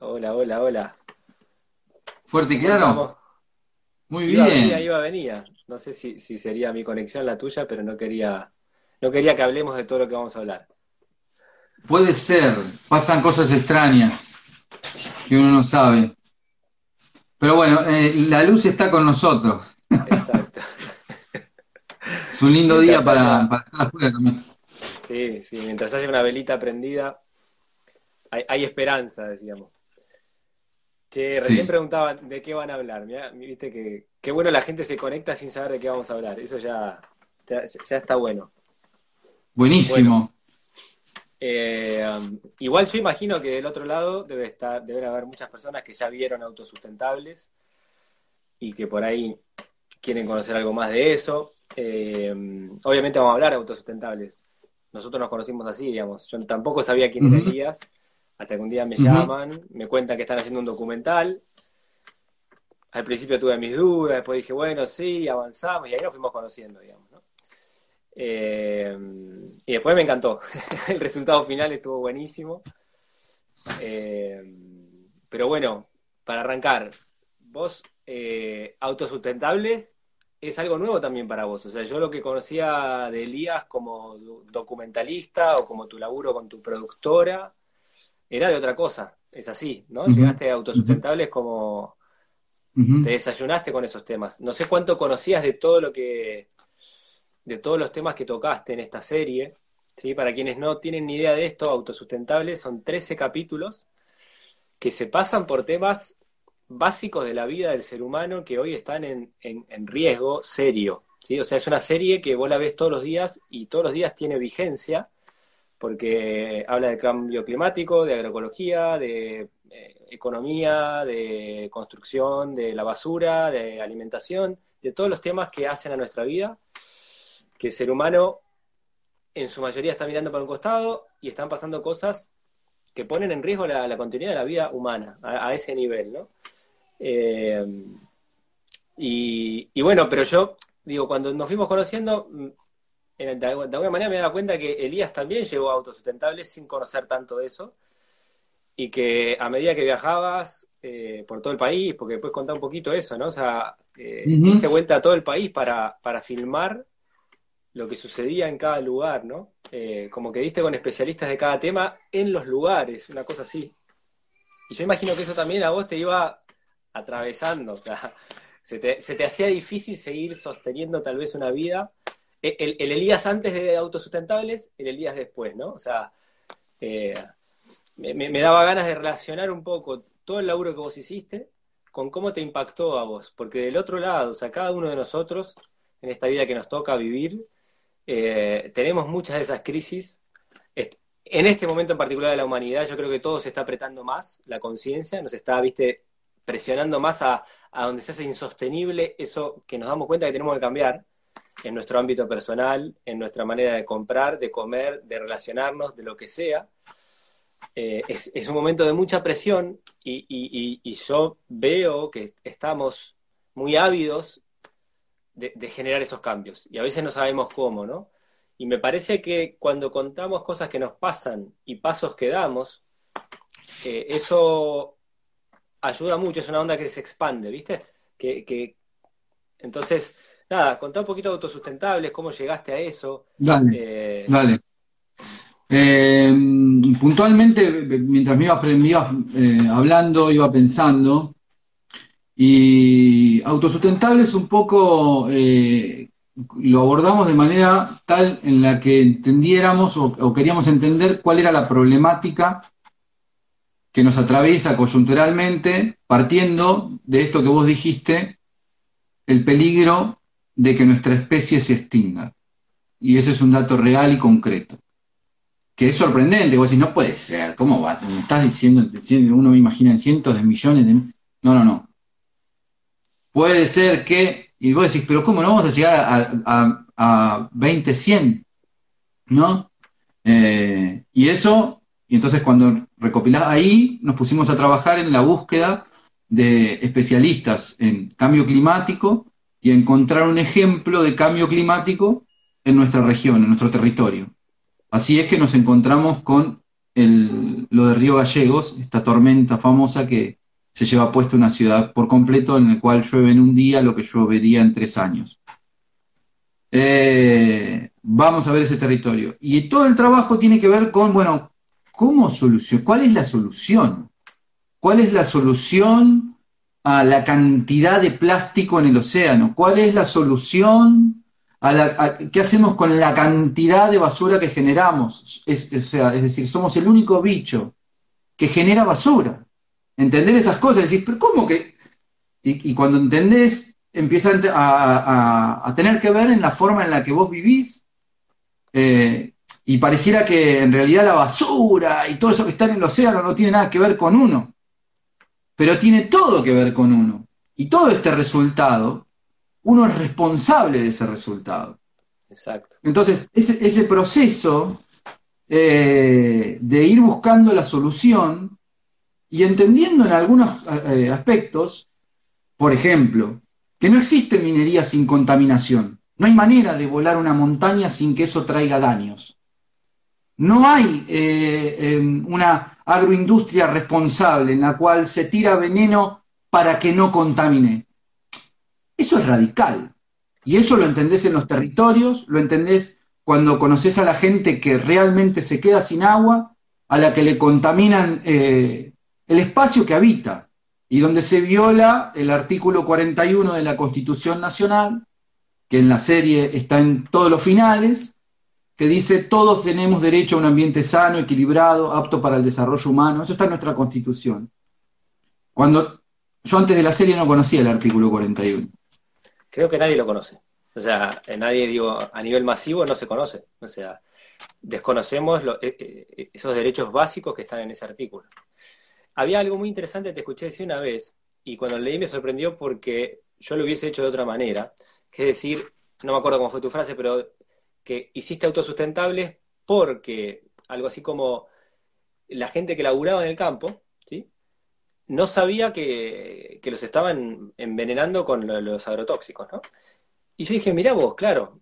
Hola, hola, hola. Fuerte y claro. Muy Iba, bien. venía, iba, venía. No sé si, si sería mi conexión la tuya, pero no quería, no quería que hablemos de todo lo que vamos a hablar. Puede ser. Pasan cosas extrañas que uno no sabe. Pero bueno, eh, la luz está con nosotros. Exacto. Es un lindo día para, para estar afuera también. sí, sí, mientras haya una velita prendida, hay, hay esperanza, decíamos. Che, recién Sí. preguntaban de qué van a hablar. Mirá, viste que qué bueno la gente se conecta sin saber de qué vamos a hablar. Eso ya, ya, ya está bueno. Bueno, Buenísimo. eh, um, igual yo imagino que del otro lado debe estar, deben haber muchas personas que ya vieron autosustentables y que por ahí quieren conocer algo más de eso. Eh, obviamente vamos a hablar de autosustentables. Nosotros nos conocimos así, digamos. Yo tampoco sabía quién era Elías, hasta que un día me llaman, me cuentan que están haciendo un documental. Al principio tuve mis dudas, después dije, bueno, sí, avanzamos y ahí nos fuimos conociendo, digamos, ¿no? Eh, y después me encantó. El resultado final estuvo buenísimo. Eh, pero bueno, para arrancar, vos, eh, autosustentables es algo nuevo también para vos. O sea, yo lo que conocía de Elías como do- documentalista o como tu laburo con tu productora era de otra cosa. Es así, ¿no? Llegaste a autosustentables como te desayunaste con esos temas. No sé cuánto conocías de todo lo que, de todos los temas que tocaste en esta serie. ¿Sí? Para quienes no tienen ni idea de esto, Autosustentables son 13 capítulos que se pasan por temas básicos de la vida del ser humano que hoy están en, en- en riesgo serio. ¿sí? O sea, es una serie que vos la ves todos los días y todos los días tiene vigencia porque habla de cambio climático, de agroecología, de eh, economía, de construcción, de la basura, de alimentación, de todos los temas que hacen a nuestra vida, que el ser humano en su mayoría está mirando para un costado y están pasando cosas que ponen en riesgo la, continuidad de la vida humana, a, ese nivel, ¿no? Eh, y, bueno, pero yo digo, cuando nos fuimos conociendo, en- de, de alguna manera me he dado cuenta que Elías también llegó a autosustentables sin conocer tanto de eso y que a medida que viajabas eh, por todo el país, porque después contar un poquito eso, ¿no? O sea, eh, Ujú. diste vuelta a todo el país para, para filmar lo que sucedía en cada lugar, ¿no? Eh, como que diste con especialistas de cada tema en los lugares, una cosa así. Y yo imagino que eso también a vos te iba atravesando, o sea, se te, se te hacía difícil seguir sosteniendo tal vez una vida. E- El, el Elías antes de autosustentables, el Elías después, ¿no? O sea, eh, me, daba ganas de relacionar un poco todo el laburo que vos hiciste con cómo te impactó a vos, porque del otro lado, o sea, cada uno de nosotros, en esta vida que nos toca vivir, eh, tenemos muchas de esas crisis. En este momento en particular de la humanidad, yo creo que todo se está apretando más, la conciencia, nos está, viste, presionando más a, a donde se hace insostenible eso que nos damos cuenta que tenemos que cambiar en nuestro ámbito personal, en nuestra manera de comprar, de comer, de relacionarnos, de lo que sea. Eh, es, es un momento de mucha presión y, y- y- yo veo que estamos muy ávidos de, generar esos cambios y a veces no sabemos cómo, ¿no? Y me parece que cuando contamos cosas que nos pasan y pasos que damos, eh, eso ayuda mucho, es una onda que se expande, ¿viste? Que- entonces, nada, contá un poquito de autosustentables, cómo llegaste a eso. Dale, eh, dale. Eh, puntualmente, mientras me ibas, eh, hablando, iba pensando, y autosustentable es un poco, lo abordamos de manera tal en la que entendiéramos o, o queríamos entender cuál era la problemática que nos atraviesa coyunturalmente, partiendo de esto que vos dijiste, el peligro de que nuestra especie se extinga. Y ese es un dato real y concreto que es sorprendente, vos decís, no puede ser, ¿cómo va? Me estás diciendo, uno me imagina en cientos de millones de... No, no, no. Puede ser que, y vos decís, pero ¿cómo no vamos a llegar a, a, a 20, 100? ¿No? Eh, y eso, y entonces cuando recopilás ahí, nos pusimos a trabajar en la búsqueda de especialistas en cambio climático y encontrar un ejemplo de cambio climático en nuestra región, en nuestro territorio. Así es que nos encontramos con lo de Río Gallegos, esta tormenta famosa que se lleva puesta una ciudad por completo en el cual llueve en un día lo que llovería en tres años. Eh, vamos a ver ese territorio. Y todo el trabajo tiene que ver con, bueno, ¿cómo solución? ¿Cuál es la solución? ¿Cuál es la solución a la cantidad de plástico en el océano? ¿Cuál es la solución a la, qué hacemos con la cantidad de basura que generamos? Es, sea, es decir, somos el único bicho que genera basura. Entender esas cosas, decir, pero ¿cómo que? Y, cuando entendés, empieza a, tener que ver en la forma en la que vos vivís. Eh, y pareciera que en realidad la basura y todo eso que está en el océano no tiene nada que ver con uno pero tiene todo que ver con uno. Y todo este resultado, uno es responsable de ese resultado. Exacto. Entonces, ese, proceso eh, de ir buscando la solución y entendiendo en algunos eh, aspectos, por ejemplo, que no existe minería sin contaminación. No hay manera de volar una montaña sin que eso traiga daños. No hay eh, em, una agroindustria responsable en la cual se tira veneno para que no contamine. Eso es radical. Y eso lo entendés en los territorios, lo entendés cuando conoces a la gente que realmente se queda sin agua, a la que le contaminan eh, el espacio que habita y donde se viola el artículo 41 de la Constitución Nacional, que en la serie está en todos los finales, que dice todos tenemos derecho a un ambiente sano, equilibrado, apto para el desarrollo humano. Eso está en nuestra constitución. Cuando yo antes de la serie no conocía el artículo 41. Creo que nadie lo conoce. O sea, nadie, digo, a nivel masivo no se conoce. O sea, desconocemos eh, eh, esos derechos básicos que están en ese artículo. Había algo muy interesante, te escuché decir una vez, y cuando leí me sorprendió porque yo lo hubiese hecho de otra manera, que es decir, no me acuerdo cómo fue tu frase, pero que hiciste autosustentables porque algo así como la gente que laburaba en el campo, ¿sí? No sabía que, los estaban envenenando con los agrotóxicos, ¿no? Y yo dije, mirá vos, claro,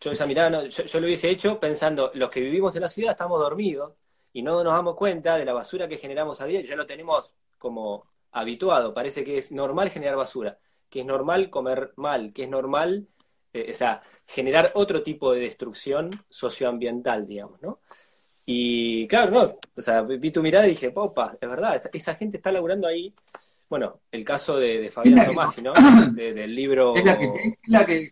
yo esa mirada, yo, lo hubiese hecho pensando, los que vivimos en la ciudad estamos dormidos y no nos damos cuenta de la basura que generamos a día, ya lo tenemos como habituado, parece que es normal generar basura, que es normal comer mal, que es normal, eh, o sea, generar otro tipo de destrucción socioambiental, digamos, ¿no? Y claro, no, o sea, vi tu mirada y dije, opa, es verdad, esa, gente está laburando ahí. Bueno, el caso de, de Fabián Tomasi, ¿no? del libro... Es la, que,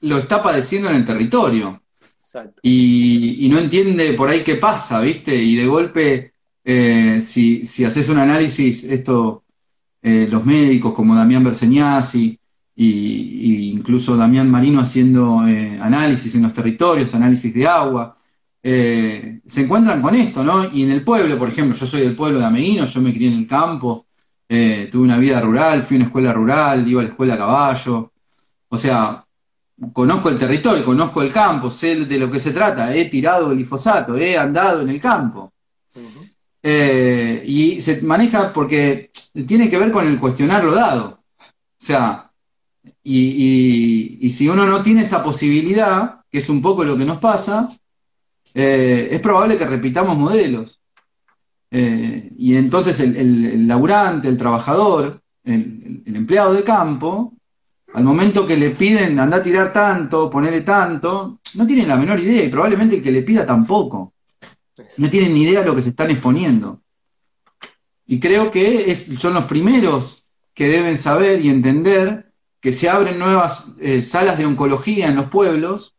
lo está padeciendo en el territorio. Exacto. Y, no entiende por ahí qué pasa, ¿viste? Y de golpe, eh, si, si haces un análisis, esto, eh, los médicos como Damián Berseñasi, y, incluso Damián Marino haciendo eh, análisis en los territorios, análisis de agua, eh, se encuentran con esto, ¿no? Y en el pueblo, por ejemplo, yo soy del pueblo de Ameguino, yo me crié en el campo, eh, tuve una vida rural, fui a una escuela rural, iba a la escuela a caballo, o sea, conozco el territorio, conozco el campo, sé de lo que se trata, he tirado glifosato, he andado en el campo. y se maneja porque tiene que ver con el cuestionar lo dado. O sea, y, si uno no tiene esa posibilidad, que es un poco lo que nos pasa, eh, es probable que repitamos modelos. Eh, y entonces el, laburante, el trabajador, el, empleado de campo, al momento que le piden andar a tirar tanto, ponerle tanto, no tienen la menor idea y probablemente el que le pida tampoco. No tienen ni idea de lo que se están exponiendo. Y creo que es, son los primeros que deben saber y entender que se abren nuevas eh, salas de oncología en los pueblos,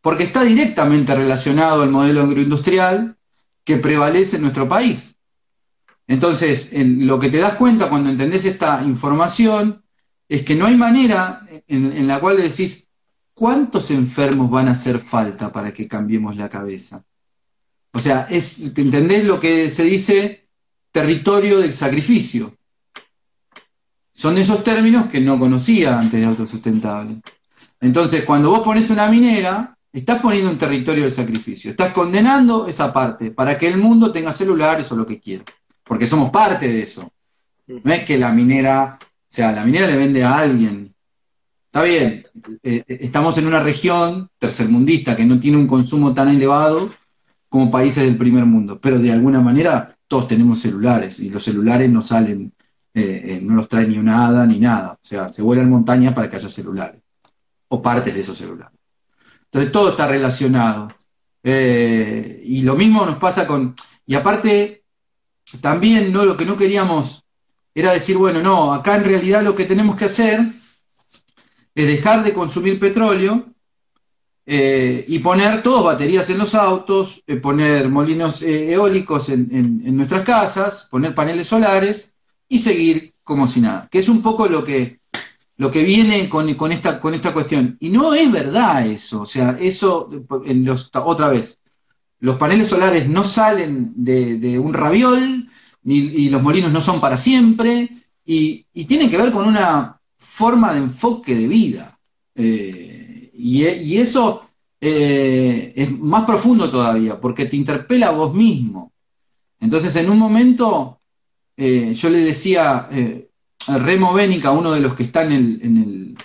porque está directamente relacionado al modelo agroindustrial que prevalece en nuestro país. Entonces, lo que te das cuenta cuando entendés esta información es que no hay manera en, la cual decís cuántos enfermos van a hacer falta para que cambiemos la cabeza. O sea, es, ¿entendés lo que se dice territorio del sacrificio? Son esos términos que no conocía antes de autosustentable. Entonces, cuando vos pones una minera, estás poniendo un territorio de sacrificio, estás condenando esa parte para que el mundo tenga celulares o lo que quiera, porque somos parte de eso. No es que la minera, o sea, la minera le vende a alguien. Está bien, eh, eh, estamos en una región tercermundista que no tiene un consumo tan elevado como países del primer mundo, pero de alguna manera todos tenemos celulares y los celulares no salen, eh, eh, no los trae ni una hada ni nada. O sea, se vuelan montañas para que haya celulares o partes de esos celulares. Entonces todo está relacionado. Eh, y lo mismo nos pasa con... Y aparte, también ¿no? lo que no queríamos era decir, bueno, no, acá en realidad lo que tenemos que hacer es dejar de consumir petróleo y poner todas baterías en los autos, poner molinos eólicos en, nuestras casas, poner paneles solares y seguir como si nada, que es un poco lo que, lo que viene con, esta, con esta cuestión. Y no es verdad eso, o sea, eso, otra vez, los paneles solares no salen de, un raviol, ni, y los molinos no son para siempre, y, y tienen que ver con una forma de enfoque de vida. Eh, y, eso eh, es más profundo todavía, porque te interpela a vos mismo. Entonces, en un momento, eh, yo le decía, Remo Bénica, uno de los que está en el,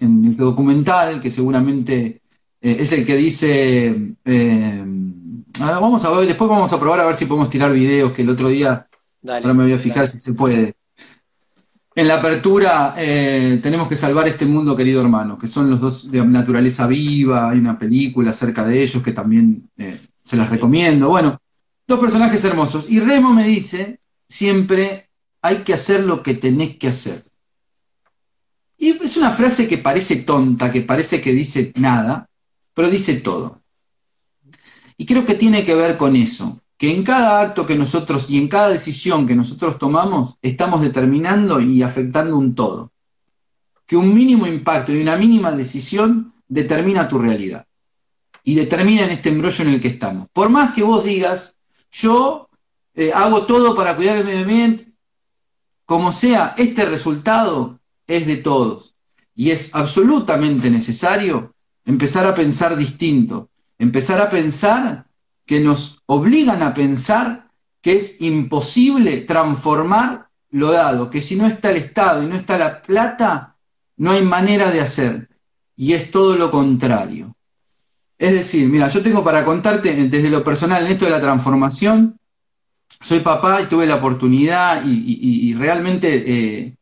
en el, documental, que seguramente eh, es el que dice, eh, vamos a ver, después vamos a probar a ver si podemos tirar videos, que el otro día, ahora me voy a fijar si se puede. En la apertura eh, tenemos que salvar este mundo, querido hermano, que son los dos de naturaleza viva, hay una película acerca de ellos que también se las recomiendo. Bueno, dos personajes hermosos. Y Remo me dice siempre hay que hacer lo que tenés que hacer. Y es una frase que parece tonta, que parece que dice nada, pero dice todo. Y creo que tiene que ver con eso, que en cada acto que nosotros y en cada decisión que nosotros tomamos estamos determinando y afectando un todo. Que un mínimo impacto y una mínima decisión determina tu realidad. Y determina en este embrollo en el que estamos. Por más que vos digas, yo eh, hago todo para cuidar el medio ambiente, como sea, este resultado es de todos y es absolutamente necesario empezar a pensar distinto, empezar a pensar que nos obligan a pensar que es imposible transformar lo dado, que si no está el Estado y no está la plata, no hay manera de hacer. Y es todo lo contrario. Es decir, mira, yo tengo para contarte desde lo personal en esto de la transformación, soy papá y tuve la oportunidad y, realmente eh,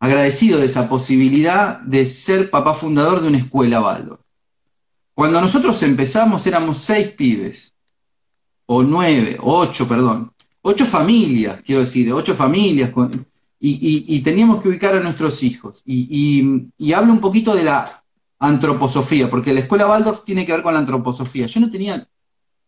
agradecido de esa posibilidad de ser papá fundador de una escuela Waldorf. Cuando nosotros empezamos éramos seis pibes, o nueve, o ocho, perdón, ocho familias, quiero decir, ocho familias, y, teníamos que ubicar a nuestros hijos. Y, hablo un poquito de la antroposofía, porque la escuela Waldorf tiene que ver con la antroposofía. Yo no tenía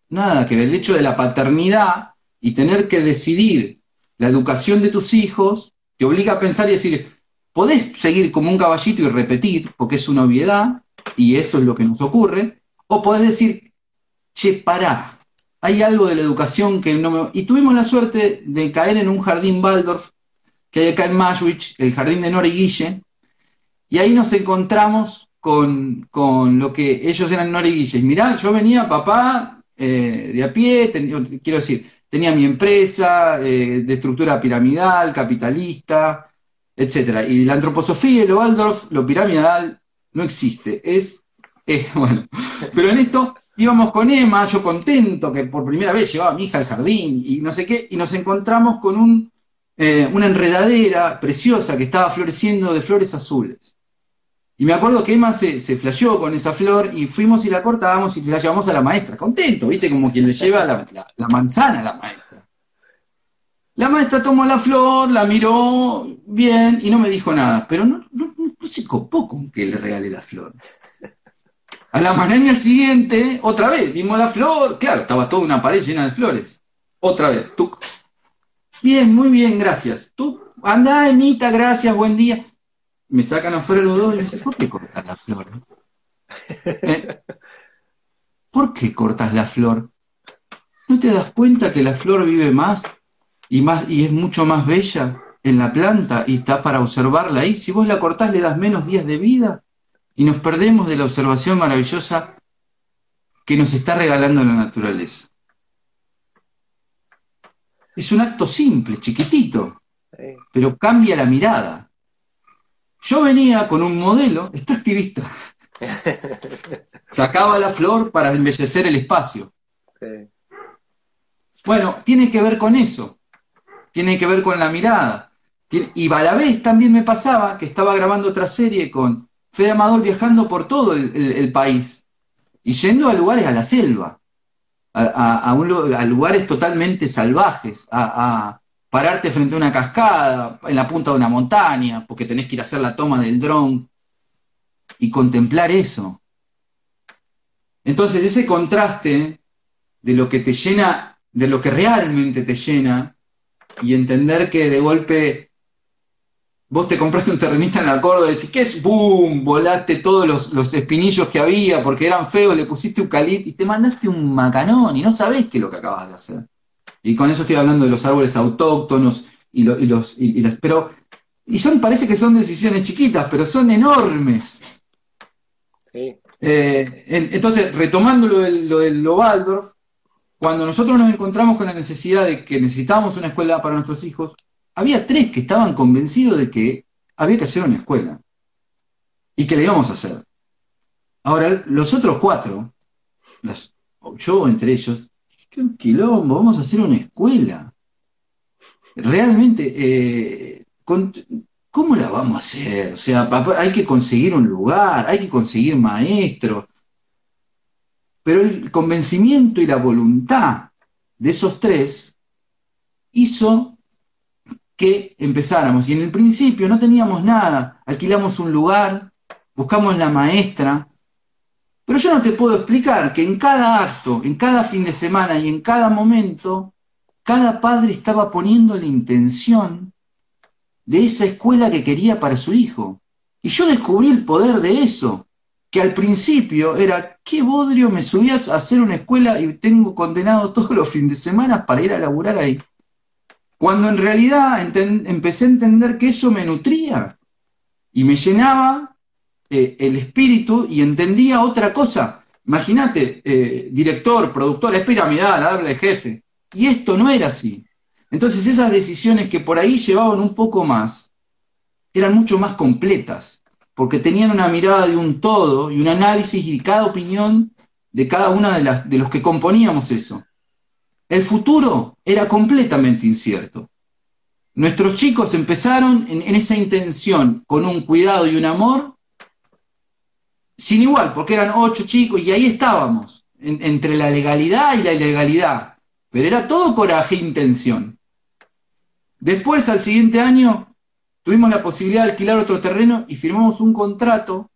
nada que ver, el hecho de la paternidad y tener que decidir la educación de tus hijos te obliga a pensar y decir, podés seguir como un caballito y repetir, porque es una obviedad, y eso es lo que nos ocurre, o podés decir, che, pará, hay algo de la educación que no me... Y tuvimos la suerte de caer en un jardín Waldorf, que hay acá en Mashwich, el jardín de Nora y Guille, y ahí nos encontramos con, lo que ellos eran Nora y Guille. mirá, yo venía, papá, eh, de a pie, quiero decir, tenía mi empresa eh, de estructura piramidal, capitalista, etcétera. Y la antroposofía y lo Waldorf, lo piramidal, no existe. Es, bueno. Pero en esto íbamos con Emma, yo contento que por primera vez llevaba a mi hija al jardín y no sé qué, y nos encontramos con un, eh, una enredadera preciosa que estaba floreciendo de flores azules. Y me acuerdo que Emma se, se flasheó con esa flor y fuimos y la cortábamos y la llevamos a la maestra, contento, ¿viste? Como quien le lleva la, manzana a la maestra. La maestra tomó la flor, la miró bien y no me dijo nada, pero no, se copó con que le regale la flor. A la mañana siguiente, otra vez, vimos la flor, claro, estaba toda una pared llena de flores. Otra vez, tú. Bien, muy bien, gracias. Tú, anda, Emita, gracias, buen día me sacan afuera los dos y me dicen, ¿por qué cortas la flor? ¿Eh? ¿Por qué cortas la flor? ¿No te das cuenta que la flor vive más y, más y es mucho más bella en la planta y está para observarla ahí? Si vos la cortás le das menos días de vida y nos perdemos de la observación maravillosa que nos está regalando la naturaleza. Es un acto simple, chiquitito, pero cambia la mirada. Yo venía con un modelo extractivista. Sacaba la flor para embellecer el espacio. Bueno, tiene que ver con eso, tiene que ver con la mirada. Y a la vez también me pasaba que estaba grabando otra serie con Fede Amador viajando por todo el, país y yendo a lugares a la selva, a, a, lugares totalmente salvajes, a, pararte frente a una cascada, en la punta de una montaña, porque tenés que ir a hacer la toma del dron y contemplar eso. Entonces ese contraste de lo que te llena, de lo que realmente te llena, y entender que de golpe vos te compraste un terrenista en la Córdoba y decís, ¿qué es? ¡Boom! Volaste todos los, espinillos que había porque eran feos, le pusiste eucalipto y te mandaste un macanón y no sabés qué es lo que acabas de hacer. Y con eso estoy hablando de los árboles autóctonos y, los... Y, las, pero, y son, parece que son decisiones chiquitas, pero son enormes. Sí. Eh, entonces, retomando lo del, lo del Waldorf, cuando nosotros nos encontramos con la necesidad de que necesitábamos una escuela para nuestros hijos, había tres que estaban convencidos de que había que hacer una escuela y que la íbamos a hacer. Ahora, los otros cuatro, yo entre ellos, qué quilombo, vamos a hacer una escuela. Realmente, eh, ¿cómo la vamos a hacer? O sea, hay que conseguir un lugar, hay que conseguir maestros. Pero el convencimiento y la voluntad de esos tres hizo que empezáramos. Y en el principio no teníamos nada, alquilamos un lugar, buscamos la maestra, pero yo no te puedo explicar que en cada acto, en cada fin de semana y en cada momento, cada padre estaba poniendo la intención de esa escuela que quería para su hijo. Y yo descubrí el poder de eso, que al principio era, ¿qué bodrio me subías a hacer una escuela y tengo condenado todos los fines de semana para ir a laburar ahí? Cuando en realidad empecé a entender que eso me nutría y me llenaba eh, el espíritu y entendía otra cosa. Imagínate, eh, director, productor, es piramidal, habla de jefe. Y esto no era así. Entonces esas decisiones que por ahí llevaban un poco más, eran mucho más completas, porque tenían una mirada de un todo y un análisis y cada opinión de cada una de, las, de los que componíamos eso. El futuro era completamente incierto. Nuestros chicos empezaron en, esa intención, con un cuidado y un amor, sin igual, porque eran ocho chicos y ahí estábamos, entre la legalidad y la ilegalidad. Pero era todo coraje e intención. Después, al siguiente año, tuvimos la posibilidad de alquilar otro terreno y firmamos un contrato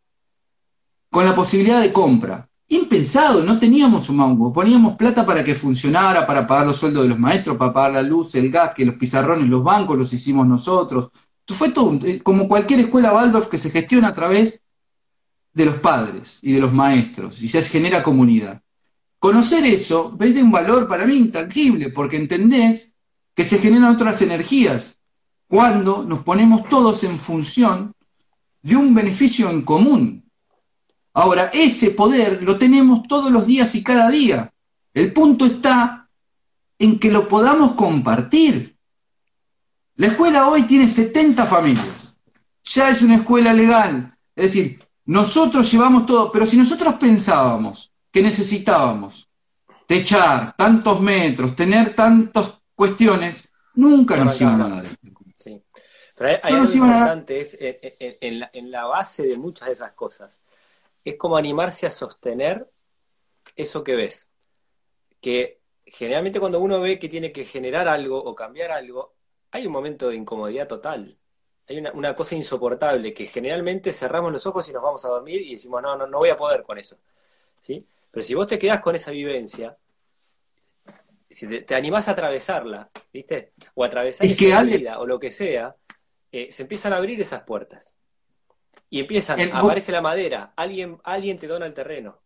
con la posibilidad de compra impensado, no teníamos un mango, poníamos plata para que funcionara, para pagar los sueldos de los maestros, para pagar la luz, el gas, que los pizarrones, los bancos los hicimos nosotros. Fue todo, eh, como cualquier escuela Waldorf que se gestiona a través de los padres y de los maestros, y se genera comunidad. Conocer eso es de un valor para mí intangible, porque entendés que se generan otras energías cuando nos ponemos todos en función de un beneficio en común, Ahora, ese poder lo tenemos todos los días y cada día. El punto está en que lo podamos compartir. La escuela hoy tiene 70 familias. Ya es una escuela legal. Es decir, nosotros llevamos todo, pero si nosotros pensábamos que necesitábamos techar tantos metros, tener tantas cuestiones, nunca nos iban a dar. Sí. Pero hay, algo importante, es en la base de muchas de esas cosas es como animarse a sostener eso que ves. Que generalmente cuando uno ve que tiene que generar algo o cambiar algo, hay un momento de incomodidad total. Hay una, cosa insoportable que generalmente cerramos los ojos y nos vamos a dormir y decimos, no, no, no voy a poder con eso. ¿Sí? Pero si vos te quedás con esa vivencia, si te, animás a atravesarla, ¿viste? O a atravesar esa vida o lo que sea, eh, se empiezan a abrir esas puertas. Y empiezan, aparece la madera, alguien, alguien te dona el terreno.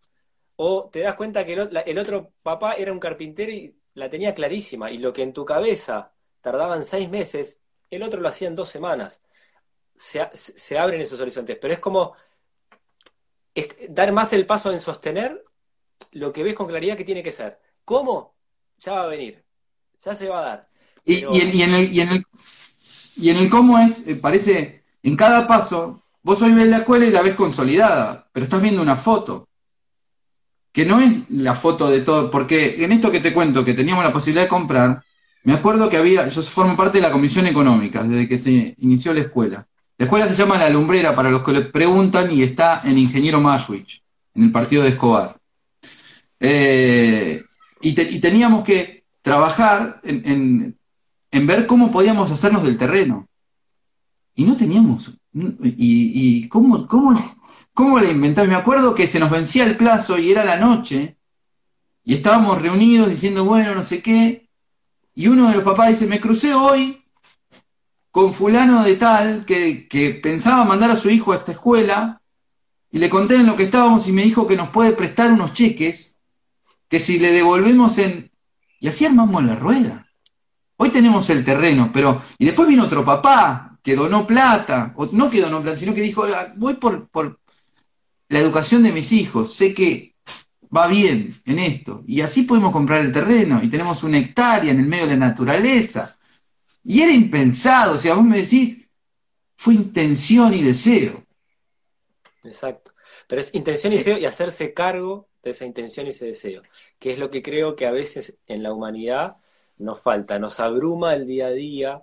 O te das cuenta que el, otro papá era un carpintero y la tenía clarísima. Y lo que en tu cabeza tardaban seis meses, el otro lo hacía en dos semanas. Se, abren esos horizontes. Pero es como dar más el paso en sostener lo que ves con claridad que tiene que ser. ¿Cómo? Ya va a venir. Ya se va a dar. Y, en, el, y, en, el, y en el cómo es, eh, parece, en cada paso Vos hoy ves la escuela y la ves consolidada, pero estás viendo una foto. que no es la foto de todo, porque en esto que te cuento, que teníamos la posibilidad de comprar, me acuerdo que había, yo formo parte de la comisión económica desde que se inició la escuela. La escuela se llama La Lumbrera, para los que le preguntan, y está en Ingeniero Mashwich, en el partido de Escobar. Eh, y, teníamos que trabajar en, ver cómo podíamos hacernos del terreno. Y no teníamos. ¿Y, cómo, cómo, cómo le inventamos? Me acuerdo que se nos vencía el plazo y era la noche, y estábamos reunidos diciendo, bueno, no sé qué, y uno de los papás dice, me crucé hoy con fulano de tal que, pensaba mandar a su hijo a esta escuela y le conté en lo que estábamos y me dijo que nos puede prestar unos cheques que si le devolvemos en... Y así armamos la rueda. Hoy tenemos el terreno, pero... Y después vino otro papá que donó plata, o no que donó plata, sino que dijo, ah, voy por, por la educación de mis hijos, sé que va bien en esto. Y así podemos comprar el terreno y tenemos una hectárea en el medio de la naturaleza. Y era impensado, o sea, vos me decís, fue intención y deseo. Exacto. Pero es intención y deseo y hacerse cargo de esa intención y ese deseo, que es lo que creo que a veces en la humanidad nos falta, nos abruma el día a día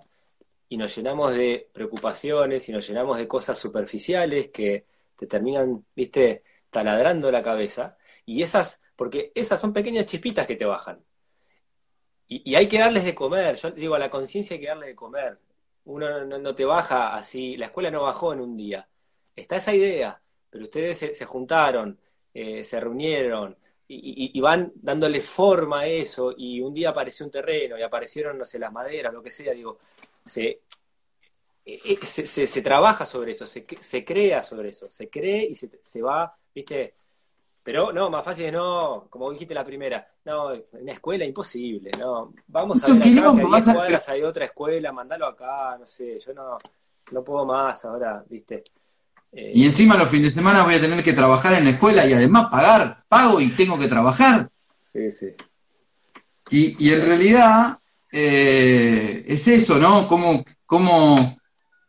y nos llenamos de preocupaciones y nos llenamos de cosas superficiales que te terminan, viste, taladrando la cabeza y esas, porque esas son pequeñas chispitas que te bajan. Y, hay que darles de comer. Yo digo, a la conciencia hay que darle de comer. Uno no, te baja así, la escuela no bajó en un día. Está esa idea, pero ustedes se, juntaron, eh, se reunieron y, van dándole forma a eso. Y un día apareció un terreno y aparecieron, no sé, las maderas, lo que sea. Digo, se, eh, eh, se, trabaja sobre eso, se, se, crea sobre eso, se cree y se, se va, ¿viste? Pero no, más fácil es no, como dijiste la primera, no, en la escuela imposible, no. Vamos a ver acá, que a 10 cuadras hay otra escuela, mandalo acá, no sé, yo no, no puedo más ahora, viste. Eh, y encima los fines de semana voy a tener que trabajar en la escuela y además pagar, pago y tengo que trabajar. Sí, sí. Y, y en realidad eh, es eso, ¿no? Cómo, cómo,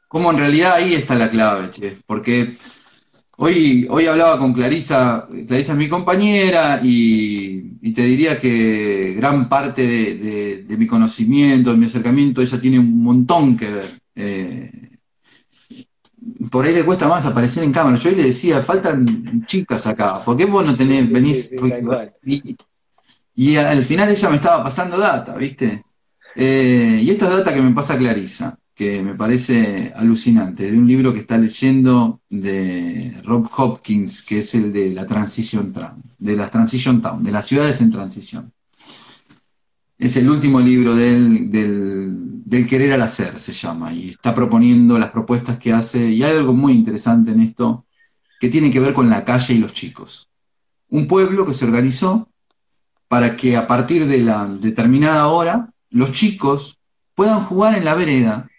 cómo en realidad ahí está la clave, che. Porque Hoy, hoy hablaba con Clarisa, Clarisa es mi compañera y, te diría que gran parte de, mi conocimiento, de mi acercamiento, ella tiene un montón que ver. Eh, por ahí le cuesta más aparecer en cámara. Yo hoy le decía, faltan chicas acá, ¿por qué vos no tenés, venís? y, al final ella me estaba pasando data, ¿viste? Eh, y esto es data que me pasa Clarisa que me parece alucinante, de un libro que está leyendo de Rob Hopkins, que es el de la Transition Town, de las Transition Town, de las ciudades en transición. Es el último libro del, del, querer al hacer, se llama, y está proponiendo las propuestas que hace, y hay algo muy interesante en esto, que tiene que ver con la calle y los chicos. Un pueblo que se organizó para que a partir de la determinada hora los chicos puedan jugar en la vereda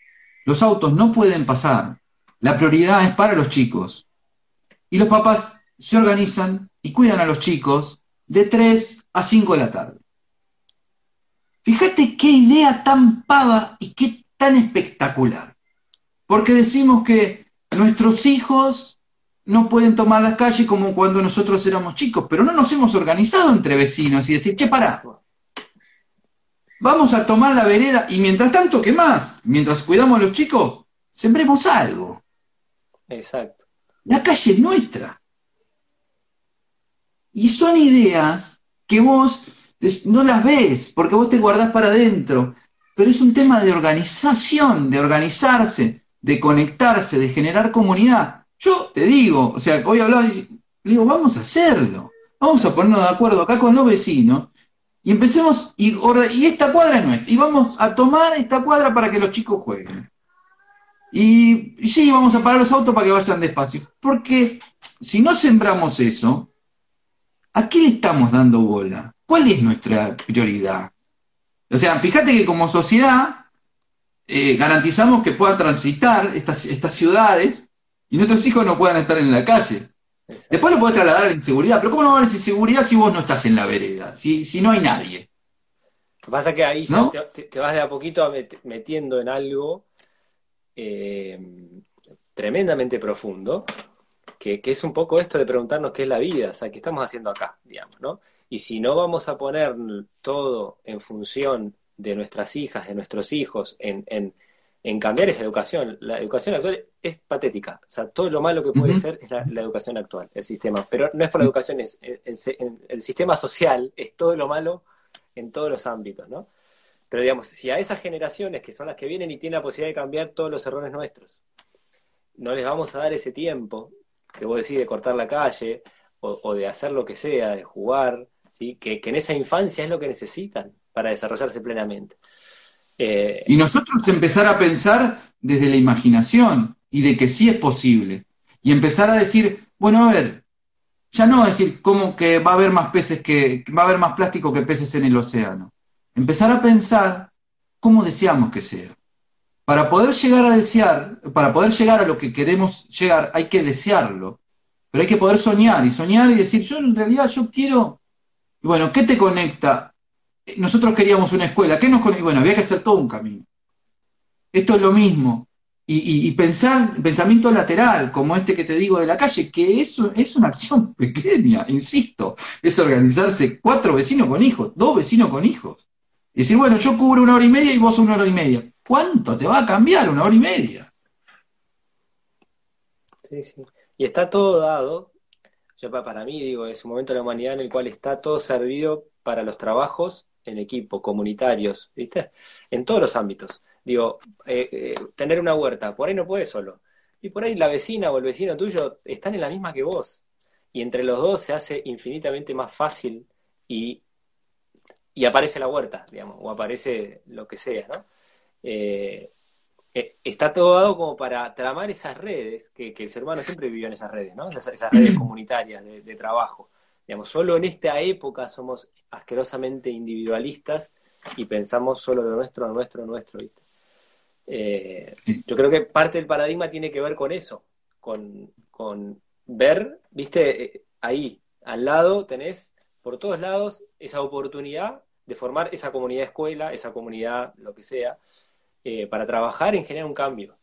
los autos no pueden pasar. La prioridad es para los chicos. Y los papás se organizan y cuidan a los chicos de 3 a 5 de la tarde. Fíjate qué idea tan pava y qué tan espectacular. Porque decimos que nuestros hijos no pueden tomar las calles como cuando nosotros éramos chicos, pero no nos hemos organizado entre vecinos y decir, che, pará, Vamos a tomar la vereda y mientras tanto, ¿qué más? Mientras cuidamos a los chicos, sembremos algo. Exacto. La calle es nuestra. Y son ideas que vos no las ves, porque vos te guardás para adentro. Pero es un tema de organización, de organizarse, de conectarse, de generar comunidad. Yo te digo, o sea, hoy hablaba y digo, vamos a hacerlo. Vamos a ponernos de acuerdo acá con los vecinos y empecemos, y, y esta cuadra es nuestra, y vamos a tomar esta cuadra para que los chicos jueguen. Y, sí, vamos a parar los autos para que vayan despacio. Porque si no sembramos eso, ¿a qué estamos dando bola? ¿Cuál es nuestra prioridad? O sea, fíjate que como sociedad eh, garantizamos que puedan transitar estas, estas ciudades y nuestros hijos no puedan estar en la calle. Después lo puedes trasladar a la inseguridad, pero ¿cómo no va a haber inseguridad si vos no estás en la vereda? Si, si no hay nadie. Lo que pasa es que ahí te, vas de a poquito metiendo en algo eh, tremendamente profundo, que, que, es un poco esto de preguntarnos qué es la vida, o sea, qué estamos haciendo acá, digamos, ¿no? Y si no vamos a poner todo en función de nuestras hijas, de nuestros hijos, en, en, en cambiar esa educación, la educación actual es patética, o sea, todo lo malo que puede ser es la, educación actual, el sistema, pero no es por la educación, es, el sistema social es todo lo malo en todos los ámbitos, ¿no? Pero digamos, si a esas generaciones que son las que vienen y tienen la posibilidad de cambiar todos los errores nuestros, no les vamos a dar ese tiempo que vos decís de cortar la calle o, de hacer lo que sea, de jugar, ¿sí? que, en esa infancia es lo que necesitan para desarrollarse plenamente. Eh, y nosotros empezar a pensar desde la imaginación y de que sí es posible. Y empezar a decir, bueno, a ver, ya no decir cómo que va a haber más peces que, va a haber más plástico que peces en el océano. Empezar a pensar cómo deseamos que sea. Para poder llegar a desear, para poder llegar a lo que queremos llegar, hay que desearlo. Pero hay que poder soñar y soñar y decir, yo en realidad yo quiero. bueno, ¿qué te conecta? Nosotros queríamos una escuela, ¿qué nos? Bueno, había que hacer todo un camino. Esto es lo mismo. Y, pensar, pensamiento lateral, como este que te digo de la calle, que eso es una acción pequeña, insisto, es organizarse cuatro vecinos con hijos, dos vecinos con hijos. Y decir, bueno, yo cubro una hora y media y vos una hora y media. ¿Cuánto te va a cambiar una hora y media? Sí, sí. Y está todo dado, yo para mí digo, es un momento de la humanidad en el cual está todo servido para los trabajos en equipo, comunitarios, ¿viste? En todos los ámbitos. Digo, eh, eh, tener una huerta, por ahí no puedes solo. Y por ahí la vecina o el vecino tuyo están en la misma que vos. Y entre los dos se hace infinitamente más fácil y, y aparece la huerta, digamos, o aparece lo que sea, ¿no? Eh, eh, está todo dado como para tramar esas redes, que, el ser humano siempre vivió en esas redes, ¿no? Esas, redes comunitarias de, trabajo. Digamos, solo en esta época somos asquerosamente individualistas y pensamos solo lo nuestro, lo nuestro, lo nuestro, ¿viste? Eh, yo creo que parte del paradigma tiene que ver con eso, con, con ver, viste, ahí, al lado tenés por todos lados esa oportunidad de formar esa comunidad escuela, esa comunidad, lo que sea, eh, para trabajar en generar un cambio.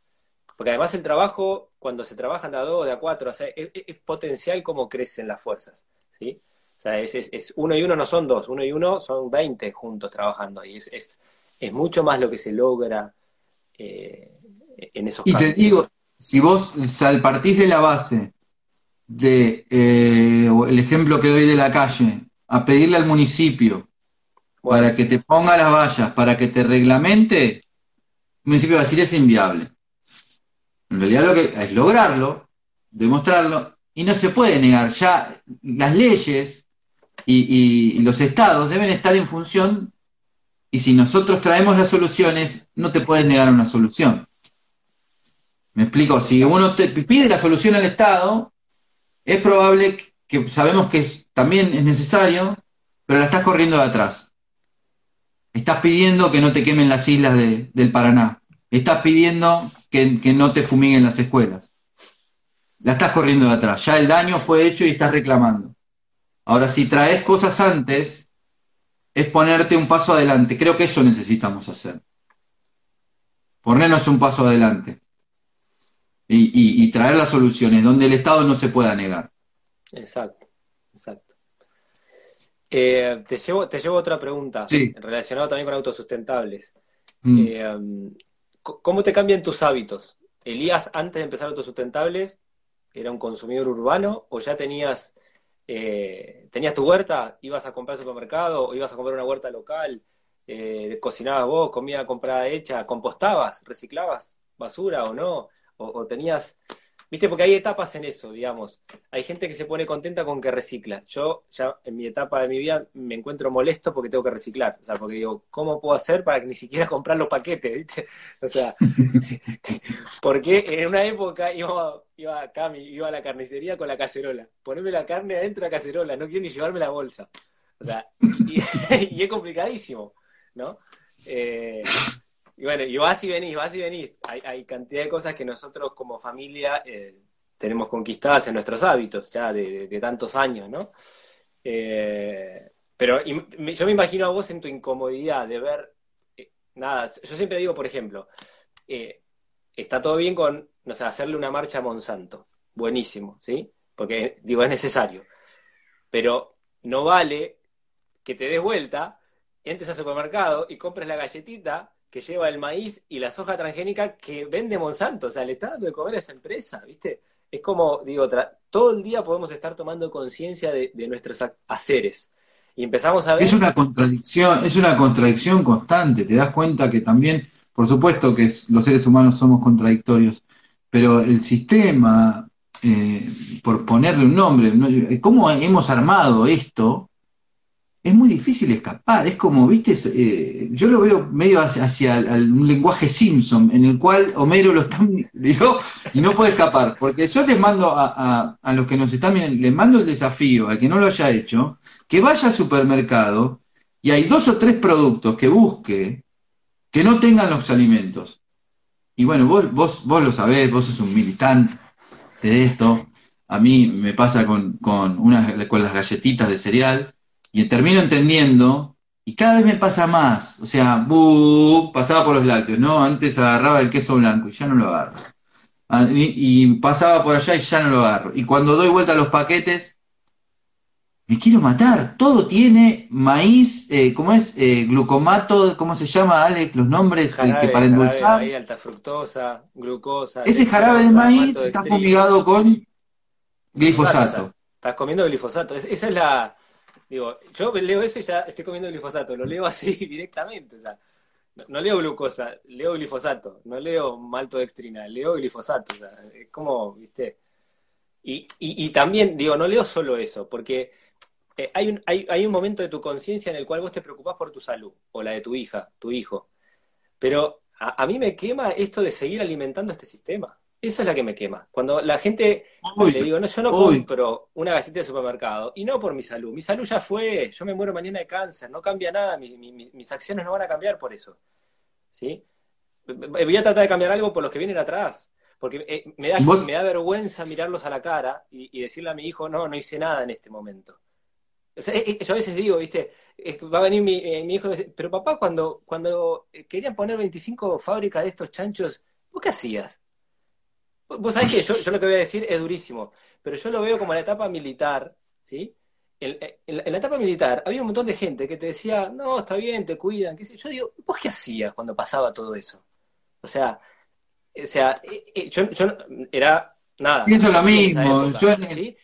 Porque además el trabajo, cuando se trabaja de a dos, de a cuatro, es, potencial como crecen las fuerzas. ¿sí? O sea, es, es, uno y uno no son dos, uno y uno son veinte juntos trabajando ahí. Es, es, mucho más lo que se logra eh, en esos Y te digo, si vos partís de la base de eh, el ejemplo que doy de la calle, a pedirle al municipio para que te ponga las vallas, para que te reglamente, el municipio va a decir es inviable. En realidad lo que es lograrlo, demostrarlo, y no se puede negar. Ya las leyes y, los estados deben estar en función, y si nosotros traemos las soluciones, no te puedes negar una solución. Me explico, si uno te pide la solución al Estado, es probable que sabemos que también es necesario, pero la estás corriendo de atrás. Estás pidiendo que no te quemen las islas del Paraná. Estás pidiendo que, no te fumiguen las escuelas. La estás corriendo de atrás. Ya el daño fue hecho y estás reclamando. Ahora, si traes cosas antes, es ponerte un paso adelante. Creo que eso necesitamos hacer. Ponernos un paso adelante. Y, y traer las soluciones donde el Estado no se pueda negar. Exacto, exacto. Eh, te, llevo, te llevo otra pregunta, relacionada también con autosustentables. Mm. Eh, ¿Cómo te cambian tus hábitos? ¿Elías, antes de empezar autosustentables, era un consumidor urbano o ya tenías, eh, tenías tu huerta, ibas a comprar al supermercado o ibas a comprar una huerta local, cocinabas vos, comida comprada hecha, compostabas, reciclabas basura o no? o tenías Viste, porque hay etapas en eso, digamos. Hay gente que se pone contenta con que recicla. Yo ya en mi etapa de mi vida me encuentro molesto porque tengo que reciclar. O sea, porque digo, ¿cómo puedo hacer para que ni siquiera comprar los paquetes? ¿viste? O sea, porque en una época iba, iba acá, iba a la carnicería con la cacerola. Ponerme la carne adentro de la cacerola, no quiero ni llevarme la bolsa. O sea, y, y es complicadísimo, ¿no? Eh, y bueno, y vas y venís, vas y venís. Hay, cantidad de cosas que nosotros como familia eh, tenemos conquistadas en nuestros hábitos ya de, tantos años, ¿no? Eh, pero yo me imagino a vos en tu incomodidad de ver, eh, nada, yo siempre digo, por ejemplo, está todo bien con, no sé, hacerle una marcha a Monsanto, buenísimo, ¿sí? Porque, digo, es necesario. Pero no vale que te des vuelta, entres al supermercado y compres la galletita que lleva el maíz y la soja transgénica que vende Monsanto. O sea, le está dando de comer a esa empresa, ¿viste? Es como, digo, todo el día podemos estar tomando conciencia de, nuestros haceres. Y empezamos a ver... Es una contradicción, es una contradicción constante. Te das cuenta que también, por supuesto que los seres humanos somos contradictorios, pero el sistema, eh, por ponerle un nombre, ¿cómo hemos armado esto? Es muy difícil escapar. Es como, viste, eh, yo lo veo medio hacia, un lenguaje Simpson, en el cual Homero lo está miró y no puede escapar. Porque yo les mando a, los que nos están viendo, les mando el desafío, al que no lo haya hecho, que vaya al supermercado y hay dos o tres productos que busque que no tengan los alimentos. Y bueno, vos, vos, vos lo sabés, vos sos un militante de esto. A mí me pasa con, con, unas, con las galletitas de cereal y termino entendiendo, y cada vez me pasa más, o sea, pasaba por los lácteos, ¿no? Antes agarraba el queso blanco y ya no lo agarro. Ah, y, pasaba por allá y ya no lo agarro. Y cuando doy vuelta a los paquetes, me quiero matar. Todo tiene maíz, eh, ¿cómo es? Eh, glucomato, ¿cómo se llama, Alex? Los nombres eh, que para endulzar. alta fructosa, glucosa. Ese jarabe de maíz está fumigado con glifosato. Estás comiendo glifosato. esa es la, Digo, yo leo eso y ya estoy comiendo glifosato, lo leo así directamente, o sea, no, leo glucosa, leo glifosato, no leo maltodextrina, leo glifosato, o sea, es como, viste. Y, y, también, digo, no leo solo eso, porque eh, hay, un, hay, hay un momento de tu conciencia en el cual vos te preocupás por tu salud, o la de tu hija, tu hijo. Pero a, a mí me quema esto de seguir alimentando este sistema. Eso es la que me quema. Cuando la gente le digo, no, yo no compro una galleta de supermercado, y no por mi salud. Mi salud ya fue, yo me muero mañana de cáncer, no cambia nada, mis acciones no van a cambiar por eso. ¿Sí? Voy a tratar de cambiar algo por los que vienen atrás. Porque eh, me, da, me da vergüenza mirarlos a la cara y, decirle a mi hijo, no, no hice nada en este momento. yo a veces digo, viste, va a venir mi, eh, mi hijo y dice, pero papá, cuando, cuando querían poner 25 fábricas de estos chanchos, ¿vos qué hacías? Vos sabés que yo, lo que voy a decir es durísimo, pero yo lo veo como la etapa militar, ¿sí? En, la etapa militar había un montón de gente que te decía, no, está bien, te cuidan. ¿qué Yo digo, ¿vos qué hacías cuando pasaba todo eso? O sea, o sea eh, eh, yo, era nada. Pienso lo mismo.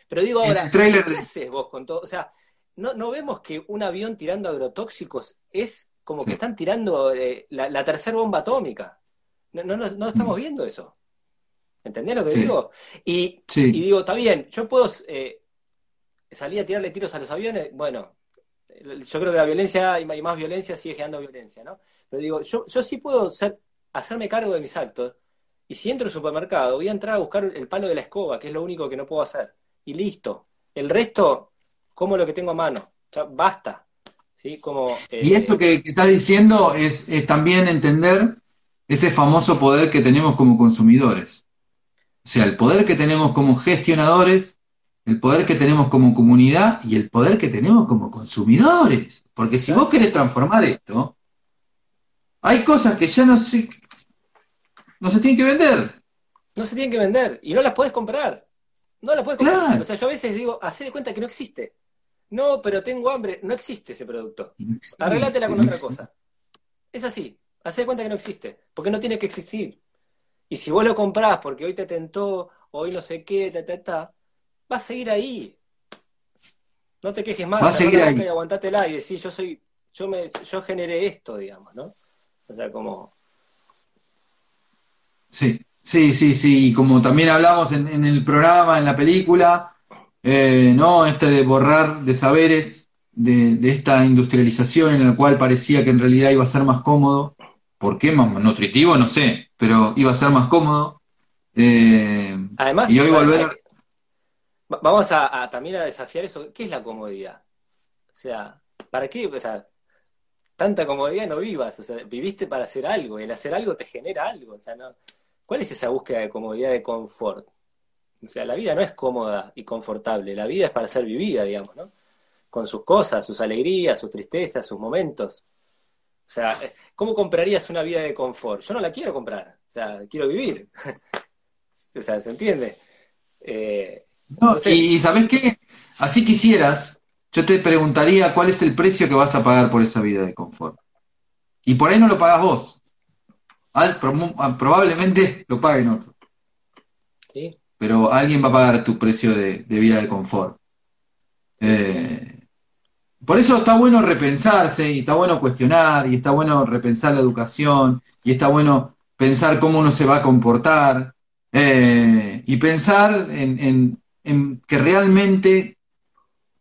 Pero digo ahora, ¿qué haces vos con todo? O sea, no, no vemos que un avión tirando agrotóxicos es como que están tirando eh, la, tercera bomba atómica. No, no, no estamos mm. viendo eso. ¿Entendés lo que digo? Y, digo, está bien, yo puedo eh, salir a tirarle tiros a los aviones, bueno, yo creo que la violencia y más violencia sigue generando violencia, ¿no? Pero digo, yo, yo sí puedo ser, hacerme cargo de mis actos, y si entro al supermercado, voy a entrar a buscar el palo de la escoba, que es lo único que no puedo hacer. Y listo. El resto, como lo que tengo a mano. Ya basta. ¿Sí? Como, eh, y eso que, que estás diciendo es, es también entender ese famoso poder que tenemos como consumidores. O sea, el poder que tenemos como gestionadores, el poder que tenemos como comunidad y el poder que tenemos como consumidores. Porque si vos querés transformar esto, hay cosas que ya no se, no se tienen que vender. No se tienen que vender y no las podés comprar. No las podés comprar. O sea, yo a veces digo, hacé de cuenta que no existe. No, pero tengo hambre. No existe ese producto. Arreglátela con otra cosa. Es así. Hacé de cuenta que no existe. Porque no tiene que existir. Y si vos lo comprás porque hoy te tentó, hoy no sé qué, ta, ta, ta, vas a seguir ahí. No te quejes más, vas a seguir ahí. y aguantátela y decir, yo soy, yo me, yo generé esto, digamos, ¿no? O sea, como. Sí, sí, sí, sí. Como también hablamos en, el programa, en la película, eh, ¿no? Este de borrar de saberes, de, de esta industrialización en la cual parecía que en realidad iba a ser más cómodo ¿Por qué más nutritivo? No sé, pero iba a ser más cómodo. Eh, Además, y hoy volver vamos a, también a desafiar eso. ¿Qué es la comodidad? O sea, ¿para qué? O sea, tanta comodidad no vivas. O sea, viviste para hacer algo y el hacer algo te genera algo. O sea, no, ¿cuál es esa búsqueda de comodidad, de confort? O sea, la vida no es cómoda y confortable. La vida es para ser vivida, digamos, ¿no? Con sus cosas, sus alegrías, sus tristezas, sus momentos. O sea, ¿cómo comprarías una vida de confort? Yo no la quiero comprar, o sea, quiero vivir. o sea, ¿se entiende? Eh, no, y ¿sabes qué? Así quisieras, yo te preguntaría cuál es el precio que vas a pagar por esa vida de confort. Y por ahí no lo pagas vos. Probablemente lo paguen otros. Sí. Pero alguien va a pagar tu precio de, vida de confort. Eh, por eso está bueno repensarse y está bueno cuestionar y está bueno repensar la educación y está bueno pensar cómo uno se va a comportar eh, y pensar en, que realmente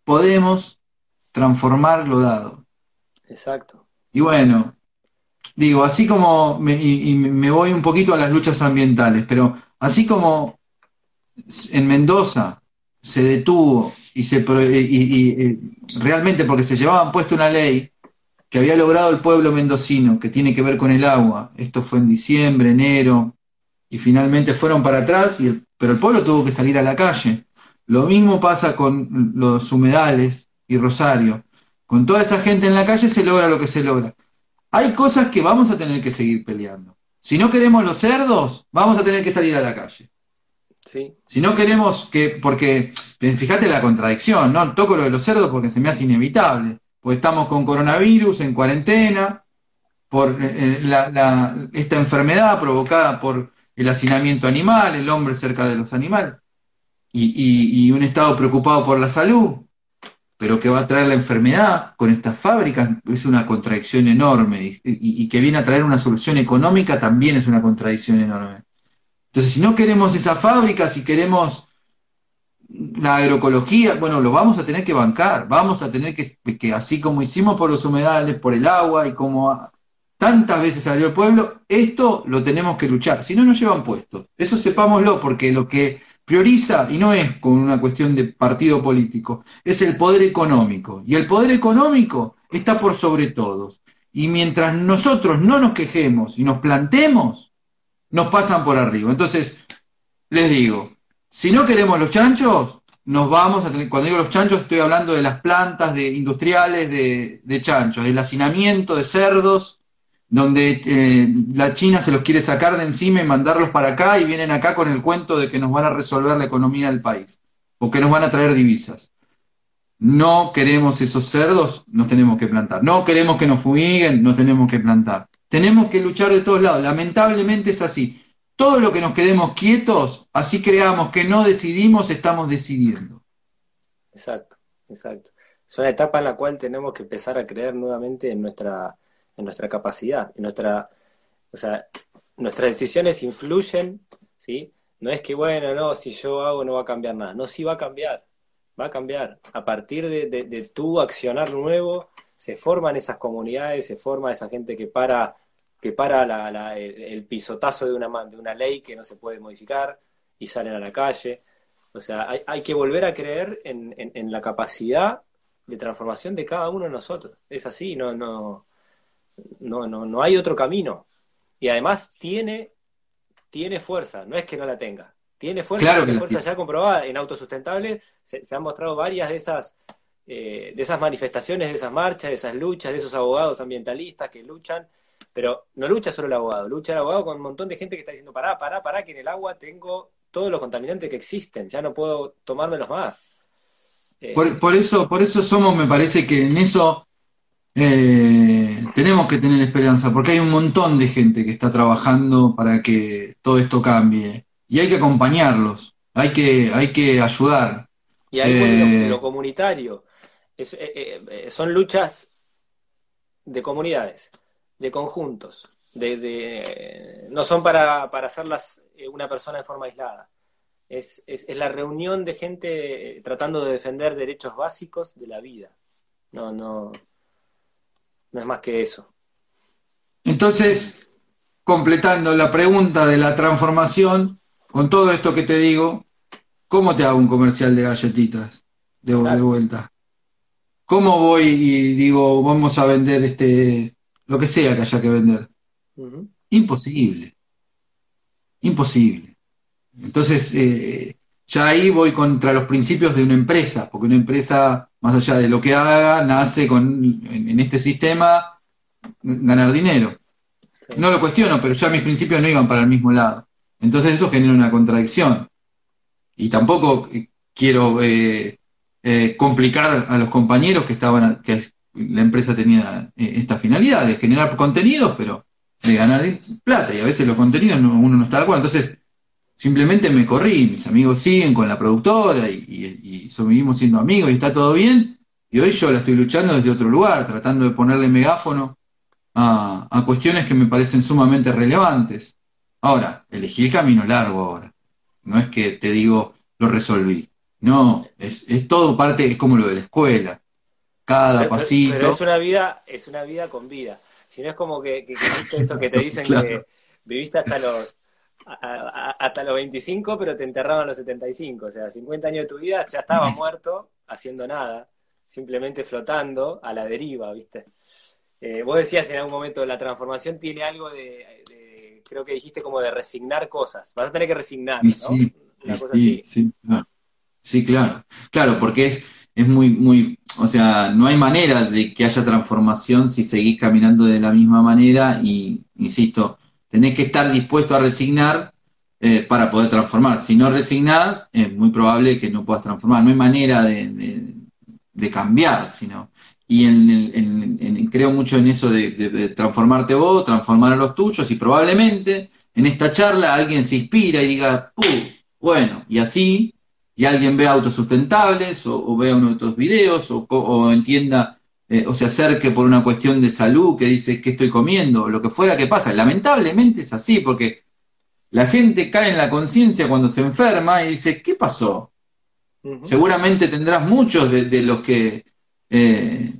podemos transformar lo dado. Exacto. Y bueno, digo, así como, me, y, me voy un poquito a las luchas ambientales, pero así como en Mendoza se detuvo y se y, realmente porque se llevaban puesto una ley que había logrado el pueblo mendocino, que tiene que ver con el agua. Esto fue en diciembre, enero, y finalmente fueron para atrás, y pero el pueblo tuvo que salir a la calle. Lo mismo pasa con los humedales y Rosario. Con toda esa gente en la calle se logra lo que se logra. Hay cosas que vamos a tener que seguir peleando. Si no queremos los cerdos, vamos a tener que salir a la calle. Si no queremos que, porque fíjate la contradicción, ¿no? Toco lo de los cerdos porque se me hace inevitable, pues estamos con coronavirus, en cuarentena, por eh, eh, esta enfermedad provocada por el hacinamiento animal, el hombre cerca de los animales, y, un Estado preocupado por la salud, pero que va a traer la enfermedad con estas fábricas es una contradicción enorme, y que viene a traer una solución económica también es una contradicción enorme. Entonces, si no queremos esa fábrica, si queremos la agroecología, bueno, lo vamos a tener que bancar, vamos a tener que, que así como hicimos por los humedales, por el agua y como tantas veces salió el pueblo, esto lo tenemos que luchar, si no nos llevan puestos. Eso sepámoslo, porque lo que prioriza, y no es con una cuestión de partido político, es el poder económico. Y el poder económico está por sobre todos. Y mientras nosotros no nos quejemos y nos plantemos, nos pasan por arriba. Entonces, les digo, si no queremos los chanchos, nos vamos a cuando digo los chanchos estoy hablando de las plantas de, industriales de, de chanchos, del hacinamiento de cerdos, donde eh, la China se los quiere sacar de encima y mandarlos para acá y vienen acá con el cuento de que nos van a resolver la economía del país o que nos van a traer divisas. No queremos esos cerdos, nos tenemos que plantar. No queremos que nos fumiguen, nos tenemos que plantar. Tenemos que luchar de todos lados. Lamentablemente es así. Todo lo que nos quedemos quietos, así creamos que no decidimos, estamos decidiendo. Exacto, exacto. Es una etapa en la cual tenemos que empezar a creer nuevamente en nuestra, en nuestra capacidad, en nuestra, o sea, nuestras decisiones influyen, ¿sí? No es que, bueno, no, si yo hago no va a cambiar nada. No, sí va a cambiar, va a cambiar. A partir de, de tu accionar nuevo, se forman esas comunidades, se forma esa gente que para, que para el, pisotazo de una, de una ley que no se puede modificar y salen a la calle. O sea, hay, que volver a creer en, la capacidad de transformación de cada uno de nosotros. Es así, no, no, no, no, no hay otro camino. Y además tiene, tiene fuerza, no es que no la tenga. Tiene fuerza, tiene fuerza ya comprobada. En autosustentable se, se han mostrado varias de esas eh, de esas manifestaciones, de esas marchas, de esas luchas, de esos abogados ambientalistas que luchan, pero no lucha solo el abogado, lucha el abogado con un montón de gente que está diciendo, pará, pará, pará, que en el agua tengo todos los contaminantes que existen, ya no puedo tomármelos más. Eh, por, eso, por eso somos, me parece que en eso eh, tenemos que tener esperanza, porque hay un montón de gente que está trabajando para que todo esto cambie. Y hay que acompañarlos, hay que, hay que ayudar. Y hay lo comunitario. Eh, eh, eh, son luchas de comunidades, de conjuntos, de, no son para, hacerlas una persona en forma aislada. Es, es, la reunión de gente tratando de defender derechos básicos de la vida. No, no, no es más que eso. Entonces, completando la pregunta de la transformación, con todo esto que te digo, ¿cómo te hago un comercial de galletitas de, de vuelta? ¿Cómo voy y digo, vamos a vender este, lo que sea que haya que vender? Imposible. Imposible. Entonces, eh, ya ahí voy contra los principios de una empresa, porque una empresa, más allá de lo que haga, nace con, en, este sistema, ganar dinero. No lo cuestiono, pero ya mis principios no iban para el mismo lado. Entonces eso genera una contradicción. y tampoco quiero eh, eh, complicar a los compañeros que estaban, que la empresa tenía eh, esta finalidad de generar contenidos, pero de ganar plata, y a veces los contenidos uno no está de acuerdo. Entonces, simplemente me corrí, mis amigos siguen con la productora y, y, seguimos siendo amigos y está todo bien. Y hoy yo la estoy luchando desde otro lugar, tratando de ponerle megáfono a, a cuestiones que me parecen sumamente relevantes. Ahora, elegí el camino largo ahora. No es que te digo, lo resolví. No, es, es todo parte, es como lo de la escuela. Cada pasito. Pero es una vida, es una vida con vida. Si no es como que, que, eso que te dicen que viviste hasta los hasta los 25, pero te enterraban a los 75. O sea, 50 años de tu vida ya estaba muerto haciendo nada, simplemente flotando a la deriva, ¿viste? Eh, vos decías en algún momento, la transformación tiene algo de, creo que dijiste como de resignar cosas. Vas a tener que resignar, ¿no? Sí, sí, Sí, claro. Sí, claro. Claro, porque es, es muy, muy, o sea, no hay manera de que haya transformación si seguís caminando de la misma manera y, insisto, tenés que estar dispuesto a resignar eh, para poder transformar. Si no resignás, es muy probable que no puedas transformar. No hay manera de, de, cambiar, sino. Y en, creo mucho en eso de, transformarte vos, transformar a los tuyos, y probablemente en esta charla alguien se inspira y diga, bueno, y así, y alguien vea autosustentables, o, o vea uno de estos videos, o, entienda, eh, o se acerque por una cuestión de salud, que dice, ¿qué estoy comiendo? Lo que fuera que pasa. Lamentablemente es así, porque la gente cae en la conciencia cuando se enferma y dice, ¿qué pasó? Seguramente tendrás muchos de, los que eh,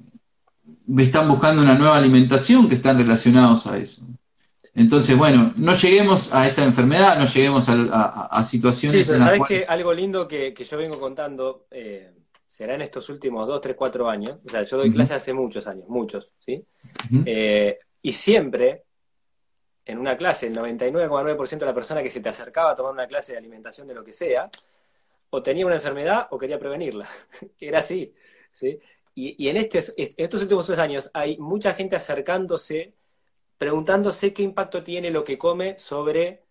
están buscando una nueva alimentación que están relacionados a eso. Entonces, bueno, no lleguemos a esa enfermedad, no lleguemos a, situaciones. Sí, pero sabes que algo lindo que, yo vengo contando eh, será en estos últimos dos, tres, cuatro años. O sea, yo doy clase hace muchos años, muchos, ¿sí? Eh, y siempre en una clase, el 99,9% de la persona que se te acercaba a tomar una clase de alimentación de lo que sea, o tenía una enfermedad o quería prevenirla. Era así. ¿sí? Y, en, este, estos últimos dos años hay mucha gente acercándose, preguntándose qué impacto tiene lo que come sobre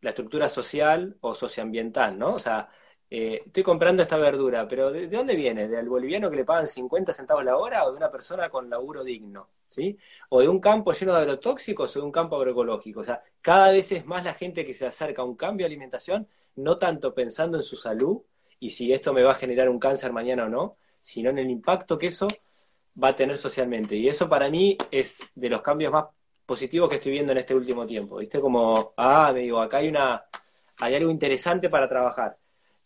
la estructura social o socioambiental, ¿no? O sea, eh, estoy comprando esta verdura, pero ¿de, dónde viene? ¿Del boliviano que le pagan 50 centavos la hora o de una persona con laburo digno? ¿Sí? ¿O de un campo lleno de agrotóxicos o de un campo agroecológico? O sea, cada vez es más la gente que se acerca a un cambio de alimentación, no tanto pensando en su salud y si esto me va a generar un cáncer mañana o no, sino en el impacto que eso va a tener socialmente. Y eso para mí es de los cambios más positivos que estoy viendo en este último tiempo. ¿Viste? Como, ah, me digo, acá hay una, hay algo interesante para trabajar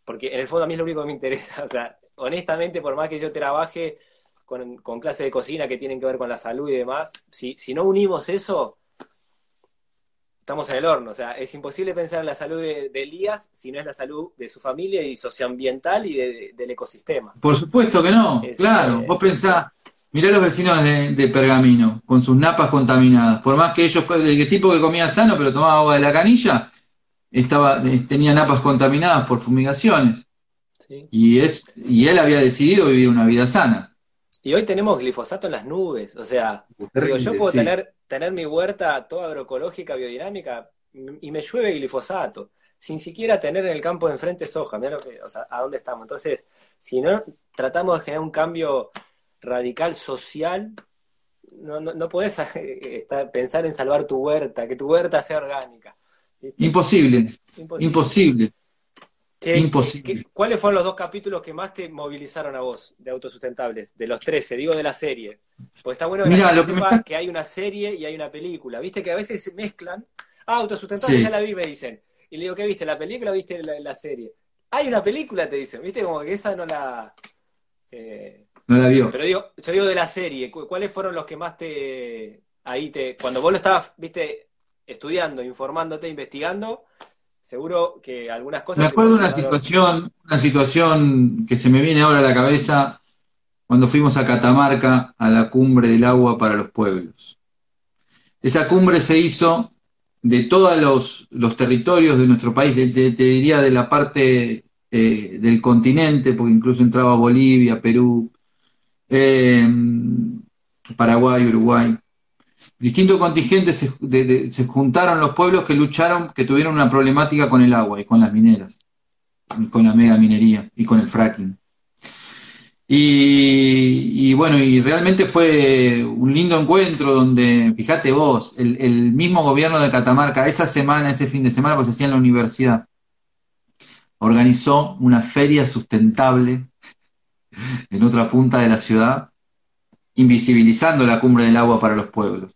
porque en el fondo a mí es lo único que me interesa. O sea, honestamente, por más que yo trabaje con, con clases de cocina que tienen que ver con la salud y demás, si, si no unimos eso, estamos en el horno. O sea, es imposible pensar en la salud de, Elías si no es la salud de su familia y socioambiental y del ecosistema. Por supuesto que no, claro. Eh, Vos pensás, mirá los vecinos de, Pergamino, con sus napas contaminadas. Por más que ellos, el tipo que comía sano pero tomaba agua de la canilla, estaba, tenía napas contaminadas por fumigaciones. Y, es, y él había decidido vivir una vida sana. Y hoy tenemos glifosato en las nubes. O sea, digo, yo puedo tener, tener mi huerta toda agroecológica, biodinámica, y me llueve glifosato, sin siquiera tener en el campo de enfrente soja. Mira lo que, o sea, a dónde estamos. Entonces, si no tratamos de generar un cambio radical social, no, no, no podés eh, pensar en salvar tu huerta, que tu huerta sea orgánica. Imposible, imposible. imposible. ¿Cuáles fueron los dos capítulos que más te movilizaron a vos de autosustentables? De los 13, digo de la serie. Porque está bueno que, que, hay una serie y hay una película. Viste que a veces se mezclan. Ah, autosustentables ya la vi, me dicen. Y le digo, ¿qué viste? ¿La película o viste la, serie? Hay una película, te dicen. ¿Viste? Como que esa no la. Eh, no la vio. Pero digo, yo digo de la serie. ¿Cuáles fueron los que más te. Ahí te. Cuando vos lo estabas, viste, estudiando, informándote, investigando, seguro que algunas cosas... Me acuerdo de una situación, una situación que se me viene ahora a la cabeza cuando fuimos a Catamarca a la cumbre del agua para los pueblos. Esa cumbre se hizo de todos los, territorios de nuestro país, te diría de la parte eh, del continente, porque incluso entraba Bolivia, Perú, eh, Paraguay, Uruguay distintos contingentes se, juntaron los pueblos que lucharon, que tuvieron una problemática con el agua y con las mineras. con la mega minería y con el fracking. Y, bueno, y realmente fue un lindo encuentro donde, fíjate vos, el, mismo gobierno de Catamarca, esa semana, ese fin de semana, pues hacía en la universidad, organizó una feria sustentable en otra punta de la ciudad, invisibilizando la cumbre del agua para los pueblos.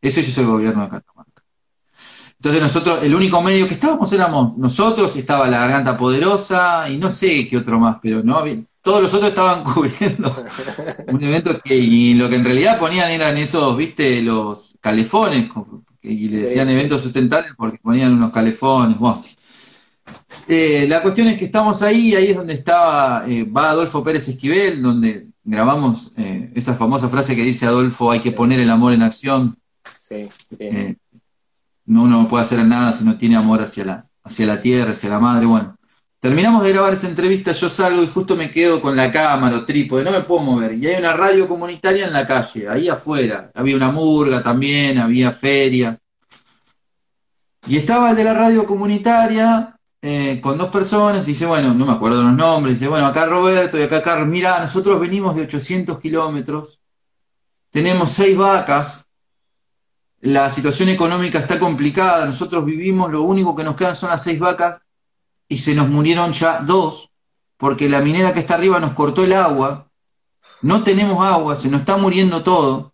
Eso hizo el gobierno de Catamarca. Entonces nosotros, el único medio que estábamos éramos nosotros, estaba la Garganta Poderosa y no sé qué otro más, pero no todos los otros estaban cubriendo un evento que y lo que en realidad ponían eran esos, viste, los calefones, y le decían eventos sustentables porque ponían unos calefones. Eh, la cuestión es que estamos ahí, ahí es donde estaba, eh, va Adolfo Pérez Esquivel, donde grabamos eh, esa famosa frase que dice Adolfo, hay que poner el amor en acción. Eh, no uno no puede hacer nada si no tiene amor hacia la, hacia la tierra, hacia la madre. Bueno, terminamos de grabar esa entrevista, yo salgo y justo me quedo con la cámara o trípode, no me puedo mover. Y hay una radio comunitaria en la calle, ahí afuera. Había una murga también, había feria. Y estaba el de la radio comunitaria eh, con dos personas y dice, bueno, no me acuerdo los nombres, dice, bueno, acá Roberto y acá Carlos, mira, nosotros venimos de 800 kilómetros, tenemos seis vacas, la situación económica está complicada, nosotros vivimos, lo único que nos quedan son las seis vacas y se nos murieron ya dos, porque la minera que está arriba nos cortó el agua, no tenemos agua, se nos está muriendo todo.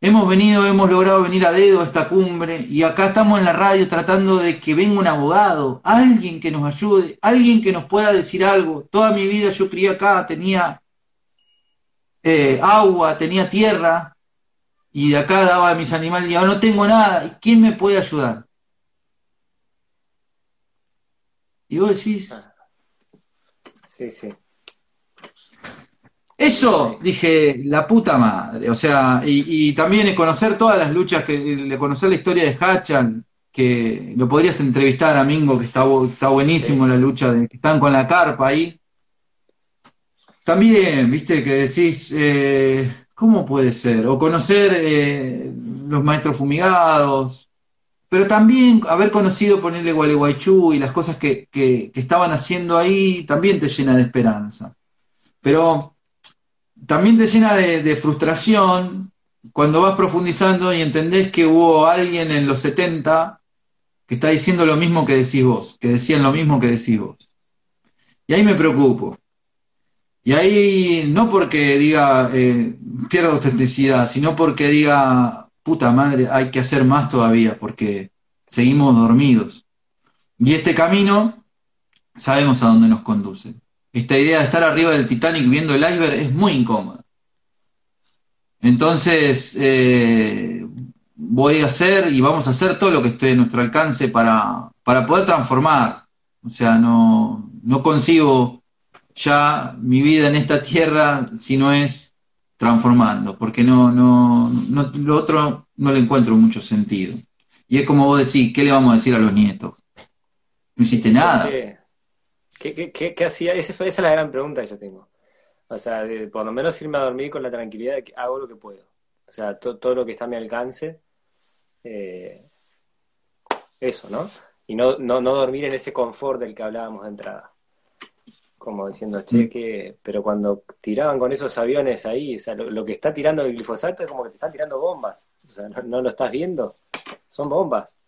Hemos venido, hemos logrado venir a dedo a esta cumbre y acá estamos en la radio tratando de que venga un abogado, alguien que nos ayude, alguien que nos pueda decir algo. Toda mi vida yo crié acá, tenía eh, agua, tenía tierra, y de acá daba a mis animales y ahora no tengo nada, ¿quién me puede ayudar? Y vos decís... Sí, sí. Eso, dije, la puta madre. O sea, y, también conocer todas las luchas, que conocer la historia de Hachan, que lo podrías entrevistar a Mingo, que está, está buenísimo la lucha, de que están con la carpa ahí. También, viste, que decís, eh, ¿Cómo puede ser? O conocer eh, los maestros fumigados, pero también haber conocido ponerle Gualeguaychú y las cosas que, estaban haciendo ahí también te llena de esperanza. Pero también te llena de, frustración cuando vas profundizando y entendés que hubo alguien en los 70 que está diciendo lo mismo que decís vos, que decían lo mismo que decís vos. Y ahí me preocupo. Y ahí no porque diga eh, pierdo autenticidad, sino porque diga puta madre, hay que hacer más todavía, porque seguimos dormidos. Y este camino sabemos a dónde nos conduce. Esta idea de estar arriba del Titanic viendo el iceberg es muy incómoda. Entonces, eh, voy a hacer y vamos a hacer todo lo que esté en nuestro alcance para, para poder transformar. O sea, no, no consigo ya mi vida en esta tierra si no es transformando, porque no, no, no, lo otro no le encuentro mucho sentido. Y es como vos decís, ¿qué le vamos a decir a los nietos? No hiciste nada. ¿Qué, qué, hacía? Esa, es la gran pregunta que yo tengo. O sea, por lo menos irme a dormir con la tranquilidad de que hago lo que puedo. O sea, todo lo que está a mi alcance. Eh, eso, ¿no? Y no, no, no dormir en ese confort del que hablábamos de entrada como diciendo, che, mm. que, pero cuando tiraban con esos aviones ahí, o sea, lo, que está tirando el glifosato es como que te están tirando bombas, o sea, no, lo estás viendo, son bombas.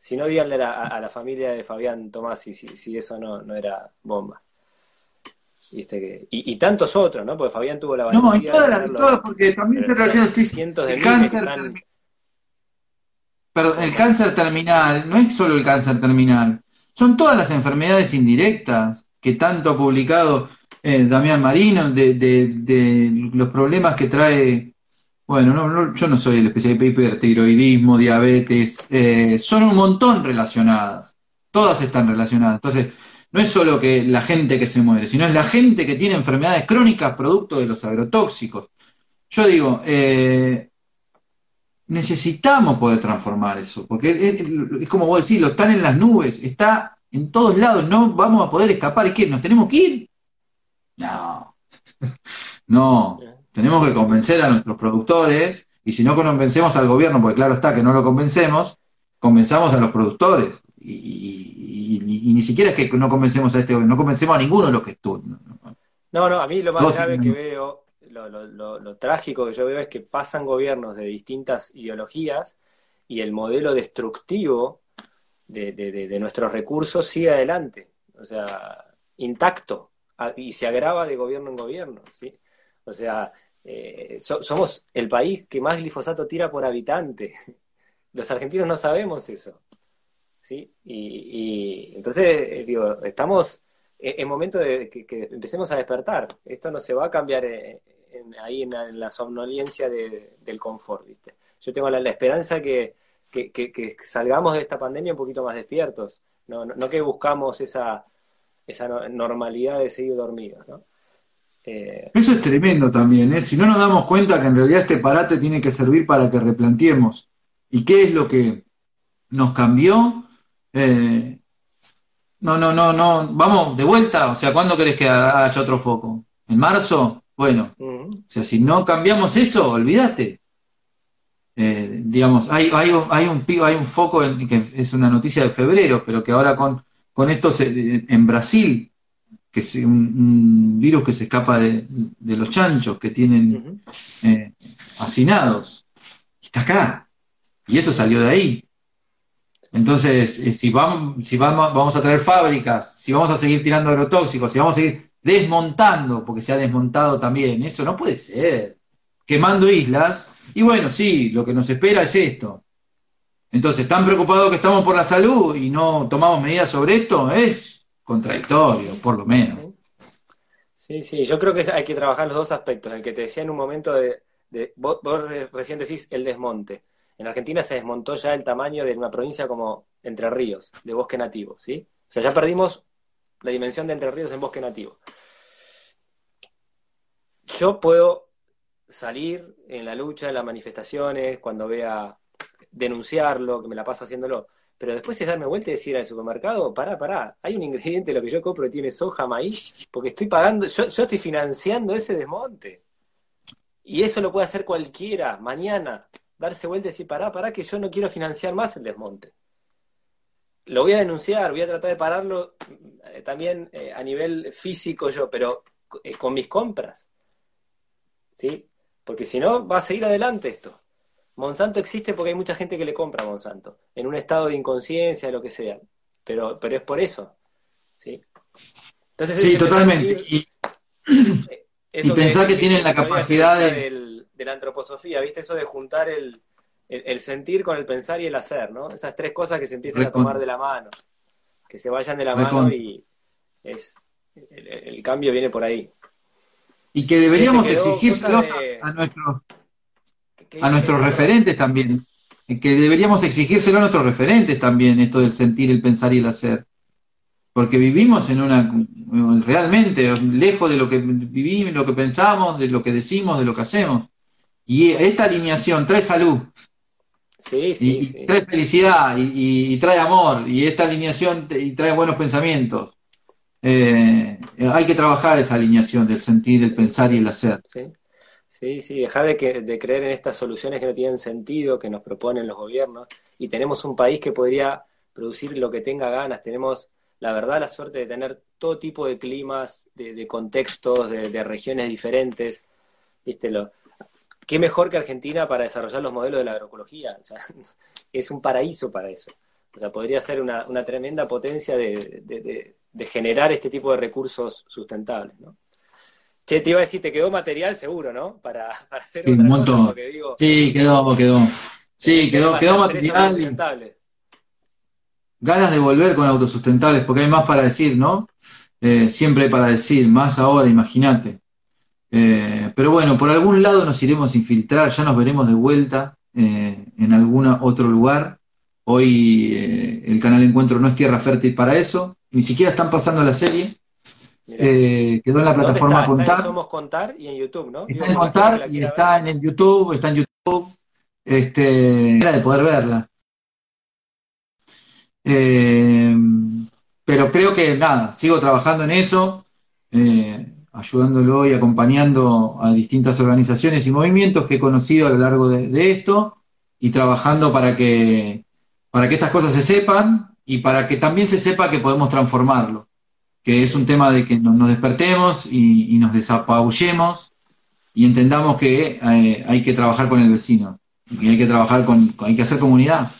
Si no, díganle a, la familia de Fabián Tomás si, si, eso no, no era bomba. ¿Viste que, y, tantos otros, ¿no? Porque Fabián tuvo la valentía No, y todas, porque también se relaciona cientos de el cáncer. Perdón, el cáncer terminal no es solo el cáncer terminal, son todas las enfermedades indirectas que tanto ha publicado eh, Damián Marino, de, los problemas que trae, bueno, no, yo no soy el especialista de hipertiroidismo, diabetes, eh, son un montón relacionadas, todas están relacionadas. Entonces, no es solo que la gente que se muere, sino es la gente que tiene enfermedades crónicas producto de los agrotóxicos. Yo digo, eh, necesitamos poder transformar eso, porque es, es, como vos decís, lo están en las nubes, está en todos lados, no vamos a poder escapar. ¿Y qué? ¿Nos tenemos que ir? No. no. Tenemos que convencer a nuestros productores, y si no convencemos al gobierno, porque claro está que no lo convencemos, convenzamos a los productores. Y, y, ni siquiera es que no convencemos a este gobierno, no convencemos a ninguno de los que estudian. No, no, a mí lo más grave que veo, lo, trágico que yo veo es que pasan gobiernos de distintas ideologías y el modelo destructivo de, nuestros recursos sigue adelante, o sea, intacto, y se agrava de gobierno en gobierno, ¿sí? O sea, eh, somos el país que más glifosato tira por habitante. Los argentinos no sabemos eso. ¿sí? Y, entonces, eh, digo, estamos en momento de que, empecemos a despertar. Esto no se va a cambiar eh, ahí en la, somnolencia del confort, ¿viste? Yo tengo la, esperanza que, que, salgamos de esta pandemia un poquito más despiertos, no, no, que buscamos esa, esa normalidad de seguir dormidos, ¿no? Eh, Eso es tremendo también, ¿eh? Si no nos damos cuenta que en realidad este parate tiene que servir para que replanteemos. ¿Y qué es lo que nos cambió? Eh, no, no, no, no. Vamos, de vuelta. O sea, ¿cuándo querés que haya otro foco? ¿En marzo? Bueno. O sea, si no cambiamos eso, olvídate. Eh, digamos, hay, hay, hay, un, hay un foco en, que es una noticia de febrero, pero que ahora con, con esto en Brasil que es un, virus que se escapa de, los chanchos que tienen eh, hacinados. Está acá. Y eso salió de ahí. Entonces, eh, si, vamos, si vamos, vamos a traer fábricas, si vamos a seguir tirando agrotóxicos, si vamos a seguir desmontando, porque se ha desmontado también, eso no puede ser. Quemando islas. Y bueno, sí, lo que nos espera es esto. Entonces, tan preocupados que estamos por la salud y no tomamos medidas sobre esto, es contradictorio, por lo menos. Sí, sí, yo creo que hay que trabajar los dos aspectos. El que te decía en un momento de, vos, recién decís el desmonte. En Argentina se desmontó ya el tamaño de una provincia como Entre Ríos, de bosque nativo, ¿sí? O sea, ya perdimos la dimensión de Entre Ríos en bosque nativo. Yo puedo salir en la lucha, en las manifestaciones, cuando vea denunciarlo, que me la paso haciéndolo, pero después es darme vuelta y decir al supermercado, pará, pará, hay un ingrediente lo que yo compro que tiene soja, maíz, porque estoy pagando, yo, estoy financiando ese desmonte. Y eso lo puede hacer cualquiera, mañana, darse vuelta y decir, pará, pará, que yo no quiero financiar más el desmonte. Lo voy a denunciar, voy a tratar de pararlo eh, también eh, a nivel físico yo, pero eh, con mis compras. ¿Sí? Porque si no, va a seguir adelante esto. Monsanto existe porque hay mucha gente que le compra a Monsanto, en un estado de inconsciencia, lo que sea. Pero, pero es por eso. ¿sí? Entonces, sí, totalmente. y, pensar que, tienen la capacidad de... la antroposofía, ¿viste? Eso de juntar el, sentir con el pensar y el hacer, ¿no? Esas tres cosas que se empiezan a tomar de la mano, que se vayan de la mano y es el, cambio viene por ahí. Y que deberíamos exigírselos a nuestros a nuestros referentes también, que deberíamos exigírselo a nuestros referentes también, esto del sentir, el pensar y el hacer. Porque vivimos en una, realmente, lejos de lo que vivimos, lo que pensamos, de lo que decimos, de lo que hacemos. Y esta alineación trae salud. Sí, sí, y, trae felicidad y, trae amor. Y esta alineación y trae buenos pensamientos. Eh, hay que trabajar esa alineación del sentir, el pensar y el hacer. Sí. Sí, dejar de, de creer en estas soluciones que no tienen sentido, que nos proponen los gobiernos, y tenemos un país que podría producir lo que tenga ganas. Tenemos, la verdad, la suerte de tener todo tipo de climas, de, contextos, de, regiones diferentes. ¿Viste? Lo, ¿Qué mejor que Argentina para desarrollar los modelos de la agroecología? O sea, es un paraíso para eso. O sea, podría ser una, una tremenda potencia de, de generar este tipo de recursos sustentables, ¿no? Che, te iba a decir, te quedó material seguro, ¿no? Para, hacer sí, otra cosa, porque digo, Sí, quedó, quedó. Sí, quedó, quedó material. Ganas de volver con autosustentables, porque hay más para decir, ¿no? Eh, siempre hay para decir, más ahora, imagínate. Eh, pero bueno, por algún lado nos iremos a infiltrar, ya nos veremos de vuelta eh, en algún otro lugar. Hoy el canal Encuentro no es tierra fértil para eso, ni siquiera están pasando la serie. Eh, quedó en la plataforma Contar. Somos Contar y en YouTube, ¿no? Está en Contar y está en el YouTube, está en YouTube. Este, era de poder verla. Eh, pero creo que nada, sigo trabajando en eso, eh, ayudándolo y acompañando a distintas organizaciones y movimientos que he conocido a lo largo de, esto y trabajando para que, para que estas cosas se sepan y para que también se sepa que podemos transformarlo, que es un tema de que nos despertemos y, nos desapabullemos y entendamos que eh, hay que trabajar con el vecino y hay que trabajar con, hay que hacer comunidad.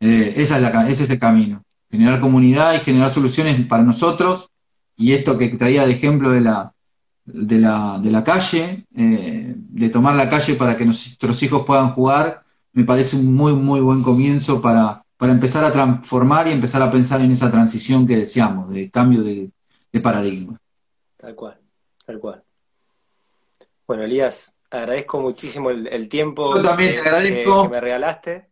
Eh, esa es la, ese es el camino, generar comunidad y generar soluciones para nosotros y esto que traía de ejemplo de la, de la, de la calle, eh, de tomar la calle para que nuestros hijos puedan jugar, me parece un muy, muy buen comienzo para, para empezar a transformar y empezar a pensar en esa transición que deseamos, de cambio de, paradigma. Tal cual, tal cual. Bueno, Elías, agradezco muchísimo el, tiempo que, me regalaste.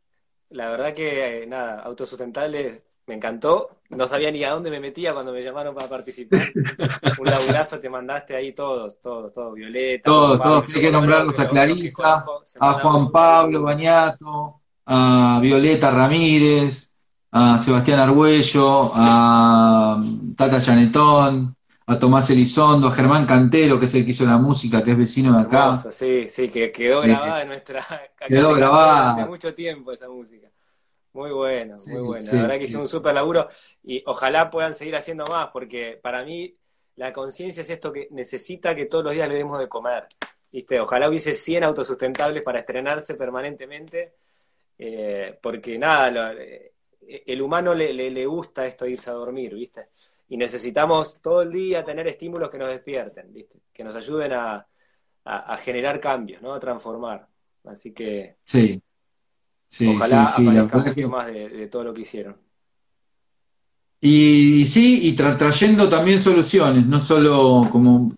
La verdad que, nada, autosustentable me encantó. No sabía ni a dónde me metía cuando me llamaron para participar. Un laburazo te mandaste ahí todos, todos, todos, Violeta. Todos, todos. Hay que nombrarlos a Clarisa, a Juan Pablo Bañato, a Violeta Ramírez, a Sebastián Argüello, a Tata Chanetón, a Tomás Elizondo, a Germán Cantero, que es el que hizo la música, que es vecino de acá. sí, sí, que quedó grabada en nuestra... Quedó grabada. Hace mucho tiempo esa música. Muy bueno, muy bueno. la verdad que hicieron un súper laburo y ojalá puedan seguir haciendo más, porque para mí la conciencia es esto que necesita que todos los días le demos de comer. ¿Viste? Ojalá hubiese 100 autosustentables para estrenarse permanentemente, eh, porque nada, eh, el humano le, le, gusta esto de irse a dormir, ¿viste? Y necesitamos todo el día tener estímulos que nos despierten, ¿viste? Que nos ayuden a, a generar cambios, ¿no? A transformar. Así que... Sí. Ojalá sí, mucho más de, todo lo que hicieron. Y, sí, y trayendo también soluciones, no solo como,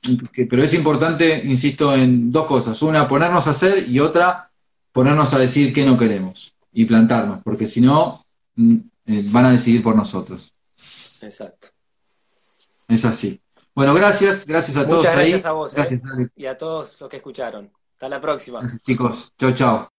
pero es importante, insisto, en dos cosas. Una, ponernos a hacer y otra, ponernos a decir qué no queremos y plantarnos, porque si no, mm, eh, van a decidir por nosotros. Exacto. Es así. Bueno, gracias, gracias a todos gracias A vos, gracias, ¿eh? y a todos los que escucharon. Hasta la próxima. chicos. Chao, chao.